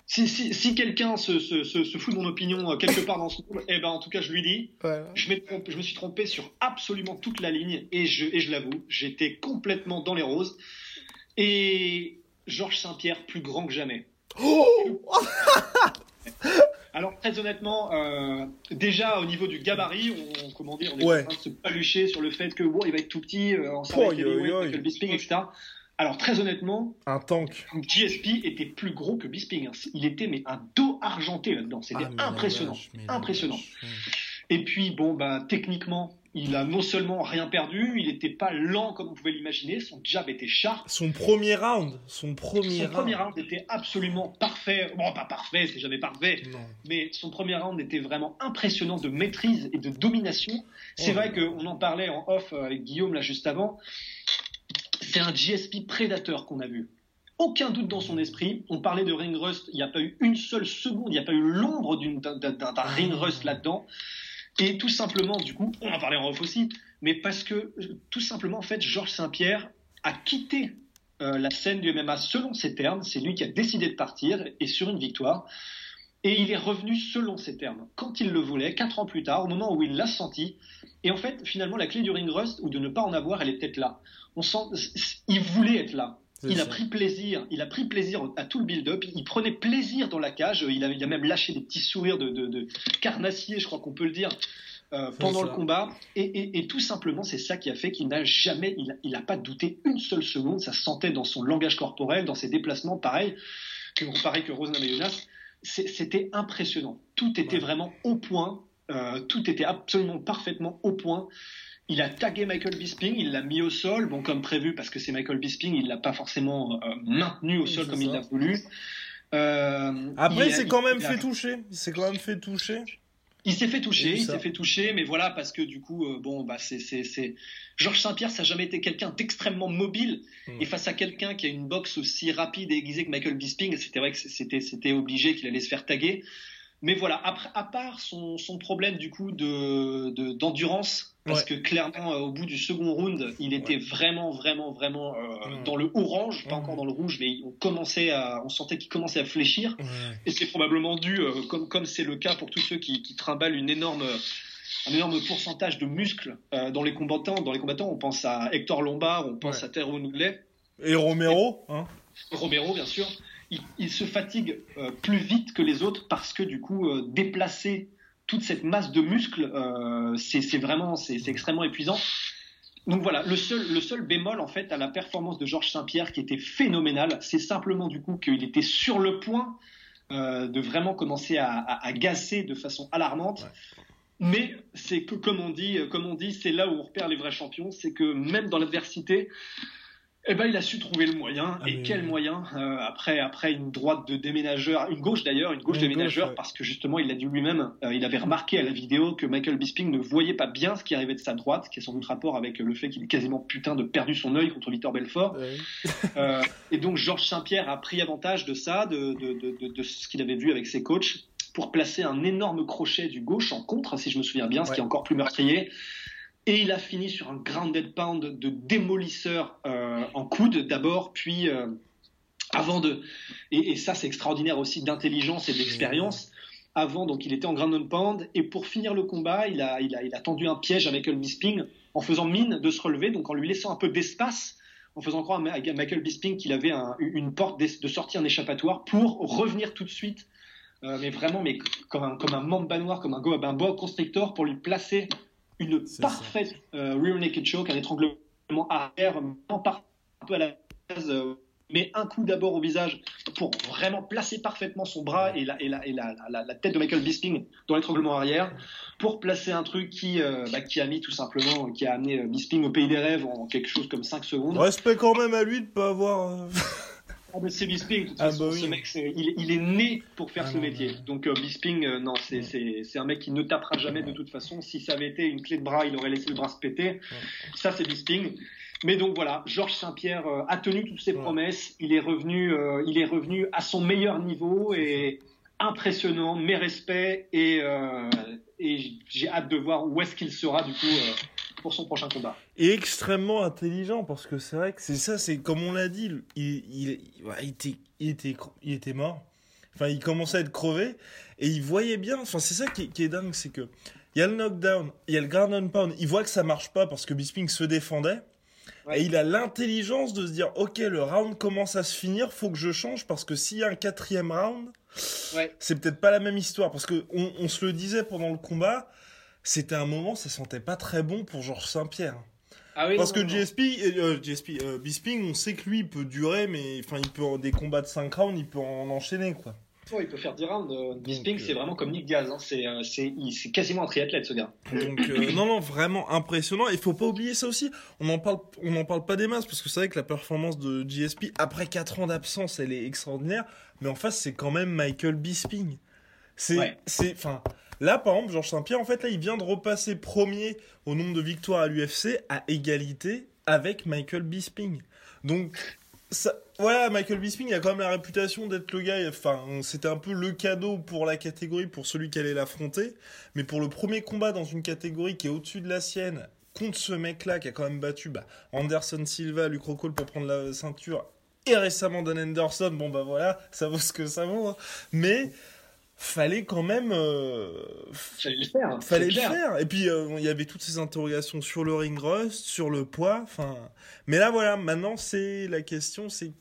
Si, si, si quelqu'un se, se, se, se fout de mon opinion euh, quelque part dans ce monde, eh ben en tout cas je lui dis,
Voilà.
je me suis trompé sur absolument toute la ligne et je, et je l'avoue, j'étais complètement dans les roses. Et Georges Saint-Pierre plus grand que jamais.
Oh
Alors très honnêtement, euh, déjà au niveau du gabarit, on, comment dire, on est
Ouais.
en train de se palucher sur le fait que bon, il va être tout petit, euh, en
oi, oi.
Michael Bisping, etc. Alors très honnêtement,
Un tank.
GSP était plus gros que Bisping. hein. Il était mais un dos argenté là-dedans. C'était
Ah,
impressionnant, impressionnant. Et puis, bon, bah, techniquement, il a non seulement rien perdu, il n'était pas lent comme on pouvait l'imaginer, son jab était sharp.
Son premier round, son premier
Son
round.
premier round était absolument parfait. Bon, pas parfait, c'est jamais parfait.
Non.
Mais son premier round était vraiment impressionnant de maîtrise et de domination. C'est
Oh.
vrai qu'on en parlait en off euh, avec Guillaume là juste avant. C'est un GSP prédateur qu'on a vu. Aucun doute dans son esprit. On parlait de ring rust. Il n'y a pas eu une seule seconde, il n'y a pas eu l'ombre d'un d'un ring rust là-dedans. Et tout simplement, du coup, on en parlait en off aussi, mais parce que euh, tout simplement, en fait, Georges Saint-Pierre a quitté euh, la scène du MMA selon ses termes. C'est lui qui a décidé de partir et sur une victoire. Et il est revenu selon ses termes, quand il le voulait, quatre ans plus tard, au moment où il l'a senti. Et en fait, finalement, la clé du ring rust, ou de ne pas en avoir, elle est peut-être là. On sent, il voulait être là. Il a pris plaisir, il a pris plaisir à tout le build-up. Il prenait plaisir dans la cage. Il a, il a même lâché des petits sourires de, de, de carnassier, je crois qu'on peut le dire, euh, pendant le combat. Et, et- et tout simplement, c'est ça qui a fait qu'il n'a jamais, il, a- il a pas douté une seule seconde. Ça se sentait dans son langage corporel, dans ses déplacements, pareil que pareil que Rose Namajunas. C'était impressionnant. Tout était
Ouais.
vraiment au point. Euh, tout était absolument parfaitement au point. Il a tagué Michael Bisping, il l'a mis au sol, bon comme prévu parce que c'est Michael Bisping, il l'a pas forcément euh, maintenu au
Oui,
sol
c'est
comme il l'a voulu. Euh,
Après,
il
s'est quand même
il a-
fait toucher. Il s'est quand même fait toucher.
il s'est fait toucher, il s'est fait toucher, mais voilà parce que du coup, euh, bon, bah c'est c'est c'est Georges Saint-Pierre, ça n'a jamais été quelqu'un d'extrêmement mobile,
Mm.
et face à quelqu'un qui a une boxe aussi rapide et aiguisée que Michael Bisping, c'était vrai que c'était c'était obligé qu'il allait se faire taguer. Mais voilà, après, à part son, son problème du coup de de- d'endurance, parce
Ouais.
que clairement euh, au bout du second round, il était vraiment vraiment vraiment euh,
Mm.
dans le orange, pas
Mm.
encore dans le rouge, mais on commençait à, on sentait qu'il commençait à fléchir.
Ouais.
Et c'est probablement dû, euh, comme comme c'est le cas pour tous ceux qui, qui trimballent une énorme, un énorme pourcentage de muscles dans les combattants. Dans les combattants, on pense à Hector Lombard, on pense à Tyrone Woodley,
Et Romero, hein.
Romero bien sûr. Il, il se fatigue euh, plus vite que les autres parce que du coup, euh, déplacer toute cette masse de muscles, euh, c'est vraiment, c'est extrêmement épuisant. Donc voilà, le seul, le seul bémol en fait à la performance de Georges Saint-Pierre qui était phénoménal, c'est simplement du coup qu'il était sur le point de vraiment commencer à, à, à gasser de façon alarmante. Mais c'est que comme on dit, comme on dit, c'est là où on repère les vrais champions, c'est que même dans l'adversité, eh ben il a su trouver le moyen.
Ah,
et
mais-
quel moyen euh, Après, après une droite de déménageur, une gauche d'ailleurs, une gauche
Une gauche,
déménageur,
ouais.
parce que justement il l'a dit lui-même, euh, il avait remarqué à la vidéo que Michael Bisping ne voyait pas bien ce qui arrivait de sa droite, qui a sans doute rapport avec le fait qu'il ait quasiment putain de perdu son œil contre Victor Belfort. Euh, et donc Georges Saint-Pierre a pris avantage de ça, de, de, de, de, ce qu'il avait vu avec ses coachs, pour placer un énorme crochet du gauche en contre, si je me souviens bien, ce qui est encore plus meurtrier. Et il a fini sur un grounded pound de démolisseur euh, en coude d'abord, puis euh, avant de... Et, et ça c'est extraordinaire aussi d'intelligence et d'expérience. Avant, donc il était en grounded pound, et pour finir le combat, il a, il a, il a tendu un piège à Michael Bisping en faisant mine de se relever, donc en lui laissant un peu d'espace en faisant croire à Michael Bisping qu'il avait un- une porte de sortie, un échappatoire pour revenir tout de suite, euh, mais vraiment, mais comme un, comme un mamba noir, comme un, un boa constrictor pour lui placer une parfaite euh, rear naked choke, un étranglement arrière, un peu à la base, euh, mais un coup d'abord au visage pour vraiment placer parfaitement son bras et la, et la, et la, la- tête de Michael Bisping dans l'étranglement arrière pour placer un truc qui, euh, bah, qui a mis tout simplement, qui a amené euh, Bisping au pays des rêves en quelque chose comme 5 secondes.
Respect quand même à lui de pas avoir.
Ah, mais c'est Bisping, de toute
Ah, bah oui.
ce mec, il, il est né pour faire
Ah,
ce
non,
métier.
non.
Donc euh, Bisping, euh, non, c'est un mec qui ne tapera jamais de toute façon. Si ça avait été une clé de bras, il aurait laissé le bras se péter. Ça, c'est Bisping. Mais donc voilà, Georges Saint-Pierre euh, a tenu toutes ses promesses. Il est revenu, il est revenu à son meilleur niveau et impressionnant. Mes respects et, euh, et j'ai hâte de voir où est-ce qu'il sera du coup pour son prochain combat.
Et extrêmement intelligent parce que c'est vrai que c'est ça, c'est comme on l'a dit, il, était, il, était, il était mort. Enfin, il commençait à être crevé et il voyait bien. Enfin, c'est ça qui, est- qui est dingue, c'est que il y a le knockdown, il y a le ground and pound. Il voit que ça marche pas parce que Bisping se défendait.
Ouais.
Et il a l'intelligence de se dire, ok, le round commence à se finir, faut que je change parce que s'il y a un quatrième round,
Ouais.
c'est peut-être pas la même histoire parce que on, on se le disait pendant le combat, c'était un moment, ça sentait pas très bon pour Georges Saint-Pierre.
Ah oui,
Parce
non,
que
non.
GSP, euh, GSP euh, Bisping, on sait que lui, il peut durer, mais enfin, il peut des combats de 5 rounds, il peut en enchaîner, quoi.
il peut faire 10 rounds. Euh, Bisping, c'est vraiment comme Nick Diaz. Hein. C'est, c'est, c'est quasiment un triathlète, ce gars.
Donc, non, non, vraiment impressionnant. Il faut pas oublier ça aussi. On en parle, on en parle pas des masses parce que c'est vrai que la performance de GSP, après 4 ans d'absence, elle est extraordinaire. Mais en face, c'est quand même Michael Bisping. C'est, c'est, enfin, là, par exemple, Georges Saint-Pierre, en fait, là, il vient de repasser premier au nombre de victoires à l'UFC à égalité avec Michael Bisping. Donc, voilà, Michael Bisping a quand même la réputation d'être le gars. Enfin, c'était un peu le cadeau pour la catégorie, pour celui qui allait l'affronter. Mais pour le premier combat dans une catégorie qui est au-dessus de la sienne, contre ce mec-là qui a quand même battu bah, Anderson Silva, Luke Rockhold pour prendre la ceinture, et récemment Dan Anderson, bon bah voilà, ça vaut ce que ça vaut. Hein. Mais fallait quand même euh,
fallait le faire
fallait le faire. Et puis euh, il y avait toutes ces interrogations sur le ring rust sur le poids enfin. Mais là voilà maintenant c'est la question c'est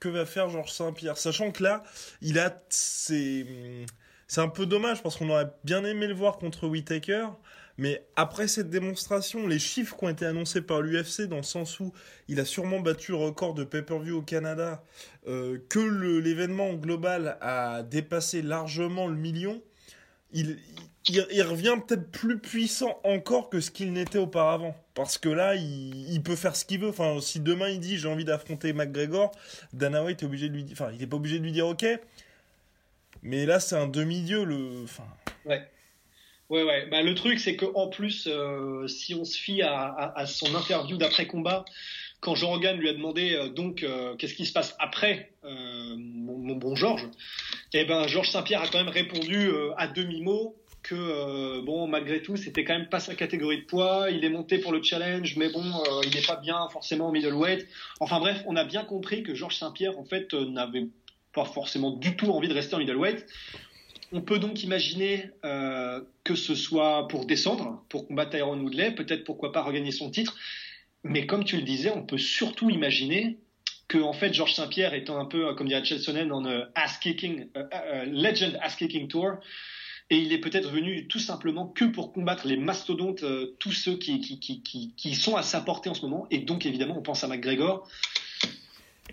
que va faire Georges Saint-Pierre? Sachant que là il a c'est c'est un peu dommage parce qu'on aurait bien aimé le voir contre Whitaker mais après cette démonstration, les chiffres qui ont été annoncés par l'UFC, dans le sens où il a sûrement battu le record de pay-per-view au Canada, euh, que l'événement global a dépassé largement le million, il, revient peut-être plus puissant encore que ce qu'il n'était auparavant. Parce que là, il, peut faire ce qu'il veut. Enfin, si demain il dit j'ai envie d'affronter McGregor, Dana White est obligé de lui. Enfin, il n'est pas obligé de lui dire ok. Mais là, c'est un demi-dieu. Le...
Ouais. Ouais, ouais. Bah, le truc, c'est qu'en plus, euh, si on se fie à, son interview d'après-combat, quand Jean Rogan lui a demandé euh, donc euh, qu'est-ce qui se passe après mon, bon Georges, eh ben Georges Saint-Pierre a quand même répondu à demi-mot que bon malgré tout c'était quand même pas sa catégorie de poids, il est monté pour le challenge, mais bon il n'est pas bien forcément au middleweight. Enfin bref, on a bien compris que Georges Saint-Pierre en fait n'avait pas forcément du tout envie de rester en middleweight. On peut donc imaginer euh, que ce soit pour descendre, pour combattre Tyron Woodley, peut-être pourquoi pas regagner son titre. Mais comme tu le disais, on peut surtout imaginer que en fait Georges Saint-Pierre étant un peu, comme dirait Chelsonen, en euh, ass kicking, euh, legend ass kicking tour, et il est peut-être venu tout simplement que pour combattre les mastodontes, tous ceux qui, qui, sont à sa portée en ce moment. Et donc évidemment, on pense à McGregor.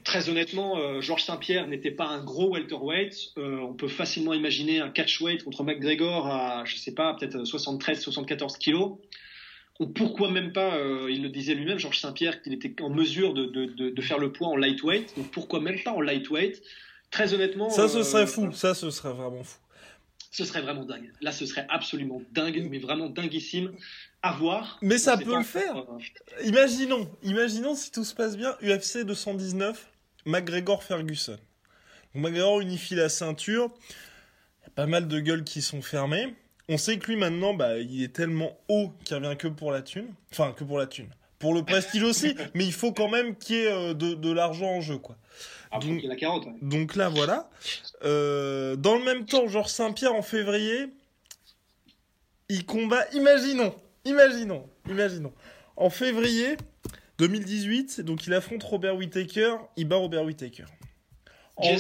Très honnêtement, euh, Georges Saint-Pierre n'était pas un gros welterweight. Euh, on peut facilement imaginer un catchweight contre McGregor à, je sais pas, peut-être 73-74 kilos. Ou pourquoi même pas, euh, il le disait lui-même, Georges Saint-Pierre, qu'il était en mesure de, de, de, faire le poids en lightweight. Donc pourquoi même pas en lightweight? Très honnêtement.
Ça, ce serait fou. Ça, ce serait vraiment fou.
Ce serait vraiment dingue. Là, ce serait absolument dingue, mais vraiment dinguissime à voir.
Mais ça peut le faire. Imaginons, imaginons si tout se passe bien, UFC 219, McGregor Ferguson. McGregor unifie la ceinture. Il y a pas mal de gueules qui sont fermées. On sait que lui maintenant, bah, il est tellement haut qu'il revient que pour la thune. Enfin, que pour la thune. Pour le prestige aussi, mais il faut quand même qu'il y ait euh, de, l'argent en jeu, quoi.
Donc, la carotte,
donc là, voilà. Euh, dans le même temps, Georges Saint-Pierre en février, il combat. Imaginons, Imaginons, imaginons. En février 2018, donc il affronte Robert Whittaker, il bat Robert Whittaker.
En,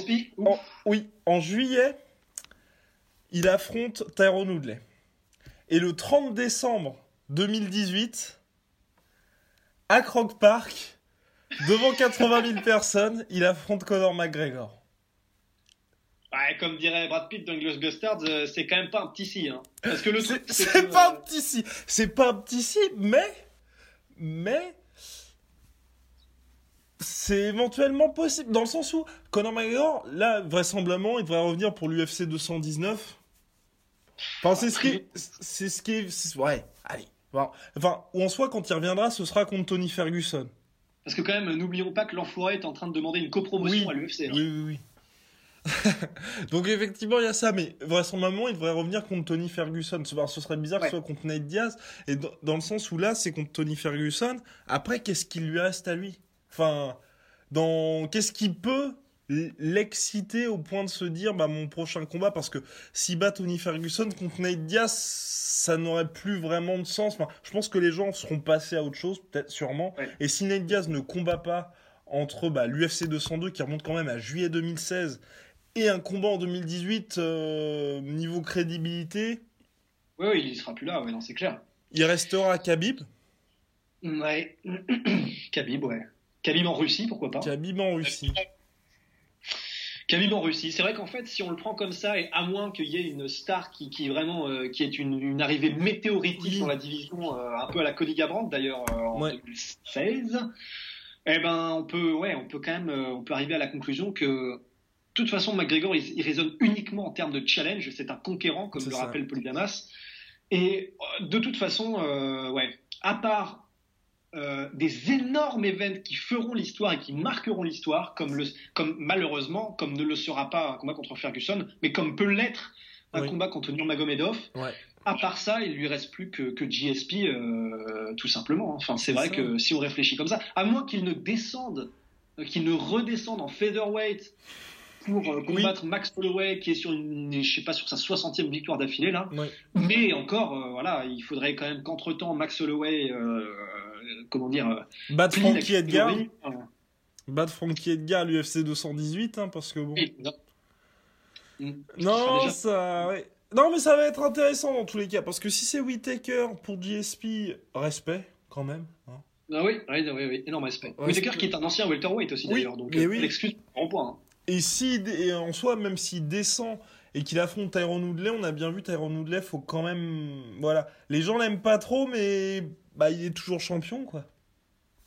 Oui, en juillet, il affronte Tyrone Woodley. Et le 30 décembre 2018, à Croc Park, devant 80 000 personnes, il affronte Conor McGregor.
Ouais, comme dirait Brad Pitt dans Bastards, euh, c'est quand même pas un petit si. Hein. Parce que le
c'est pas un petit si. C'est pas un petit si, mais. Mais. C'est éventuellement possible. Dans le sens où Conor McGregor, là, vraisemblablement, il devrait revenir pour l'UFC 219. Enfin, c'est ce qui. C'est ce qui est. Ouais, allez. Enfin, ou en soi, quand il reviendra, ce sera contre Tony Ferguson.
Parce que quand même, n'oublions pas que l'enfoiré est en train de demander une copromotion à l'UFC. Hein.
Oui, oui, oui. Donc effectivement, il y a ça, mais vraisemblablement, il devrait revenir contre Tony Ferguson. Ce serait bizarre que ce soit contre Nate Diaz, et dans, le sens où là, c'est contre Tony Ferguson. Après, qu'est-ce qu'il lui reste à lui? Enfin, dans qu'est-ce qui peut l'exciter au point de se dire bah mon prochain combat parce que s'il bat Tony Ferguson contre Nate Diaz ça n'aurait plus vraiment de sens enfin, je pense que les gens seront passés à autre chose peut-être sûrement et si Nate Diaz ne combat pas entre bah, l'UFC 202 qui remonte quand même à juillet 2016 et un combat en 2018 euh, niveau crédibilité.
Oui, oui, il sera plus là, ouais, non, c'est clair.
Il restera à Khabib?
Ouais, Khabib, ouais. Khabib en Russie, pourquoi pas
Khabib en Russie.
Khabib en Russie. C'est vrai qu'en fait, si on le prend comme ça, et à moins qu'il y ait une star qui, qui vraiment, euh, qui est une, une arrivée météoritique
Oui.
dans la division, euh, un peu à la Cody Garbrandt d'ailleurs euh, en
Ouais.
2016, eh ben, on peut, ouais, on peut quand même, on peut arriver à la conclusion que, de toute façon, McGregor, il, il raisonne uniquement en termes de challenge. C'est un conquérant, comme le
ça.
rappelle Polydamas. Et euh, de toute façon, ouais, à part euh, des énormes événements qui feront l'histoire et qui marqueront l'histoire, comme, le, comme malheureusement, comme ne le sera pas un combat contre Ferguson, mais comme peut l'être un
Oui.
combat contre Nurmagomedov.
Ouais.
À part ça, il lui reste plus que, que GSP, euh, tout simplement. Enfin, c'est vrai
ça.
que si on réfléchit comme ça, à moins qu'il ne descende, euh, qu'il ne redescende en featherweight pour euh, combattre Max Holloway, qui est sur une, je sais pas, sur sa 60e victoire d'affilée là. Mais encore, euh, voilà, il faudrait quand même qu'entre temps Max Holloway, euh, comment dire, euh,
Battre Frankie Edgar.
Euh,
Battre Frankie Edgar, l'UFC 218, hein, parce que bon.
oui, non. Mm.
Non, ça. ouais. Non, mais ça va être intéressant dans tous les cas. Parce que si c'est Whitaker pour GSP, respect, quand même. hein.
Ah oui, oui, oui, oui, énorme respect.
Ouais,
Whittaker
c'est-
qui est un ancien welterweight aussi
Oui,
d'ailleurs, donc euh,
oui.
l'excuse en point. hein.
Et si, et en soi, même s'il descend et qu'il affronte Tyron Woodley, on a bien vu Tyron Woodley, faut quand même. Voilà. Les gens l'aiment pas trop, mais bah, il est toujours champion, quoi.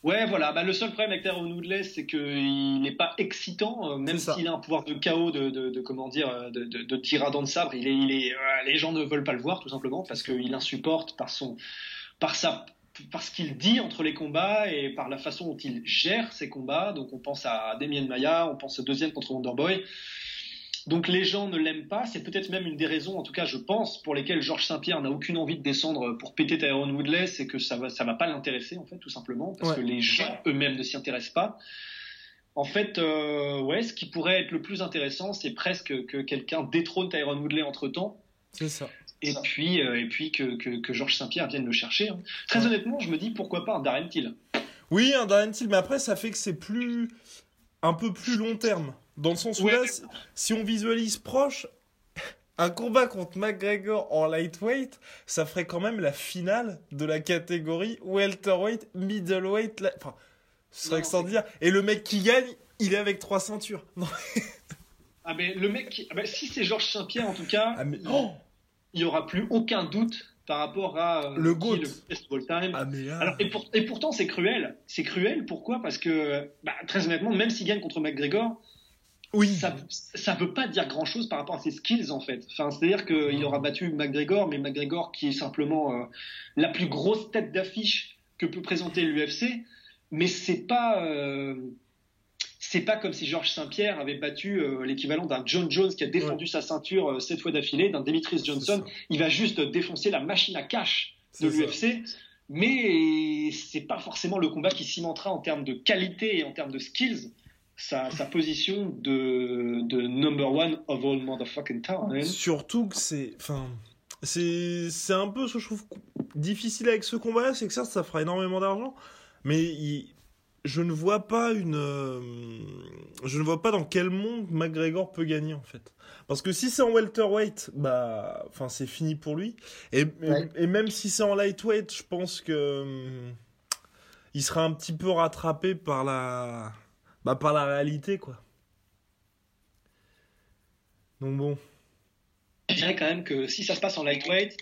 Ouais, voilà. Bah, le seul problème avec Tyrone Woodley, c'est qu'il n'est pas excitant, euh, même s'il a un pouvoir de chaos, de, de, de- comment dire, de, de, de tirador de sabre. Il est, il est, euh, les gens ne veulent pas le voir, tout simplement, parce qu'il insupporte par son, par sa, par ce qu'il dit entre les combats et par la façon dont il gère ses combats. Donc, on pense à Damien Maya, on pense au deuxième contre Wonderboy. Donc les gens ne l'aiment pas, c'est peut-être même une des raisons, en tout cas je pense, pour lesquelles Georges Saint-Pierre n'a aucune envie de descendre pour péter Tyrone Woodley, c'est que ça va, ça va pas l'intéresser en fait, tout simplement, parce
Ouais.
que les gens eux-mêmes ne s'y intéressent pas. En fait, euh, ouais, ce qui pourrait être le plus intéressant, c'est presque que quelqu'un détrône Tyrone Woodley entre temps,
C'est ça.
et puis, euh, et puis que, que, que Georges Saint-Pierre vienne le chercher. hein. Très honnêtement, je me dis pourquoi pas un Darren Till?
Oui, un Darren Till, mais après, ça fait que c'est plus. un peu plus long terme. Dans le sens où
Ouais.
là, si- si on visualise proche, un combat contre McGregor en lightweight, ça ferait quand même la finale de la catégorie welterweight, middleweight. la- Enfin, ce serait extraordinaire. Et le mec qui gagne, il est avec trois ceintures. Non.
Ah ben le mec, qui- ah ben, si c'est Georges Saint-Pierre en tout cas,
Ah, mais.
il-
Oh
il n'y aura plus aucun doute par rapport à euh,
Le
all time.
Ah, mais là.
Alors, et, pour- et pourtant, c'est cruel. C'est cruel, pourquoi? Parce que, bah, très honnêtement, même s'il gagne contre McGregor,
oui.
ça ça veut pas dire grand-chose par rapport à ses skills, en fait. Enfin, C'est-à-dire qu'il aura battu McGregor, mais McGregor qui est simplement euh, la plus grosse tête d'affiche que peut présenter l'UFC. Mais c'est pas... euh, c'est pas comme si Georges Saint-Pierre avait battu euh, l'équivalent d'un John Jones qui a défendu sa ceinture sept fois d'affilée, d'un Demetrius Johnson. Il va juste défoncer la machine à cash de l'UFC. Mais c'est pas forcément le combat qui cimentera en termes de qualité et en termes de skills sa, sa position de, de number one of all motherfucking time.
Surtout que c'est. Enfin. C'est c'est un peu ce que je trouve difficile avec ce combat-là, c'est que certes, ça fera énormément d'argent, mais il- je ne vois pas une. euh, Je ne vois pas dans quel monde McGregor peut gagner, en fait. Parce que si c'est en welterweight, bah. Enfin, c'est fini pour lui. Et,
Ouais.
et, et même si c'est en lightweight, je pense que. hum, Il sera un petit peu rattrapé par la. Bah, par la réalité, quoi. Donc bon.
Je dirais quand même que si ça se passe en lightweight,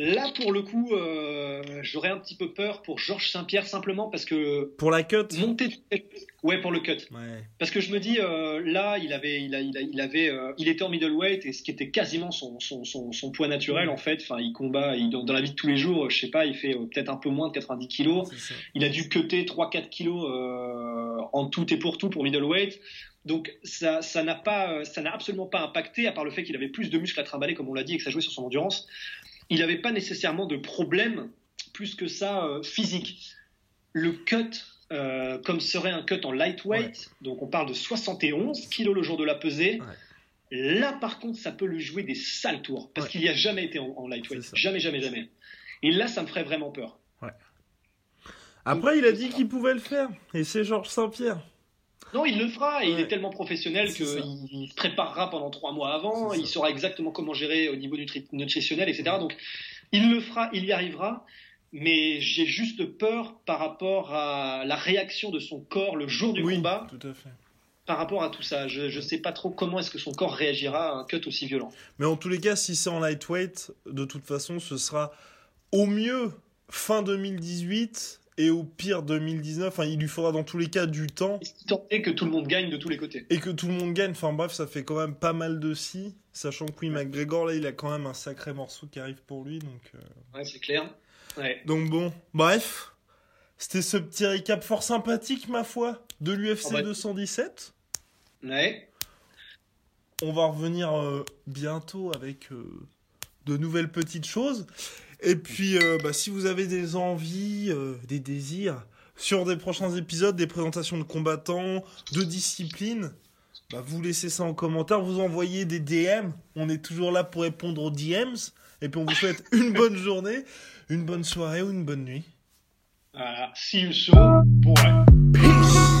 là pour le coup, euh, j'aurais un petit peu peur pour Georges Saint-Pierre simplement parce que
Pour la cut.
monter. Ouais, pour le cut.
Ouais.
Parce que je me dis, euh, là, il avait, il, a, il, a- il avait, euh, il était en middleweight et ce qui était quasiment son, son, son, son poids naturel en fait. Enfin, il combat, il, dans, dans la vie de tous les jours, je sais pas, il fait peut-être un peu moins de 90 kilos. Il a dû cutter 3-4 kilos en tout et pour tout pour middleweight. Donc ça, ça n'a pas, ça n'a absolument pas impacté, à part le fait qu'il avait plus de muscles à trimballer, comme on l'a dit, et que ça jouait sur son endurance. Il n'avait pas nécessairement de problème plus que ça euh, physique. Le cut, euh, comme serait un cut en lightweight, donc on parle de 71 kilos le jour de la pesée. Là, par contre, ça peut lui jouer des sales tours, parce
Ouais.
qu'il n'y a jamais été en, en lightweight. Jamais, jamais, jamais. Et là, ça me ferait vraiment peur.
Après, il a dit qu'il pouvait le faire. Et c'est Georges Saint-Pierre.
Non, il le fera. et Il est tellement professionnel qu'il se préparera pendant trois mois avant. Il saura exactement comment gérer au niveau nutri- nutritionnel, etc. Donc, il le fera, il y arrivera. Mais j'ai juste peur par rapport à la réaction de son corps le jour du
oui,
combat.
tout à fait.
par rapport à tout ça. Je ne sais pas trop comment est-ce que son corps réagira à un cut aussi violent.
Mais en tous les cas, si c'est en lightweight, de toute façon, ce sera au mieux fin 2018 et au pire 2019. Enfin, il lui faudra dans tous les cas du temps.
Et que tout le monde gagne de tous les côtés.
Et que tout le monde gagne. Enfin bref, ça fait quand même pas mal de si. Sachant que oui, McGregor, là, il a quand même un sacré morceau qui arrive pour lui. Donc,
euh. Ouais, c'est clair. Ouais.
Donc bon, bref. C'était ce petit récap fort sympathique, ma foi, de l'UFC 217.
Ouais.
On va revenir euh, bientôt avec euh, de nouvelles petites choses. Et puis, euh, bah, si vous avez des envies, des désirs sur des prochains épisodes, des présentations de combattants, de disciplines, bah, vous laissez ça en commentaire, vous envoyez des DM. On est toujours là pour répondre aux DMs. Et puis, on vous souhaite une bonne journée, une bonne soirée ou une bonne nuit.
Voilà. See you soon. Boy. Peace.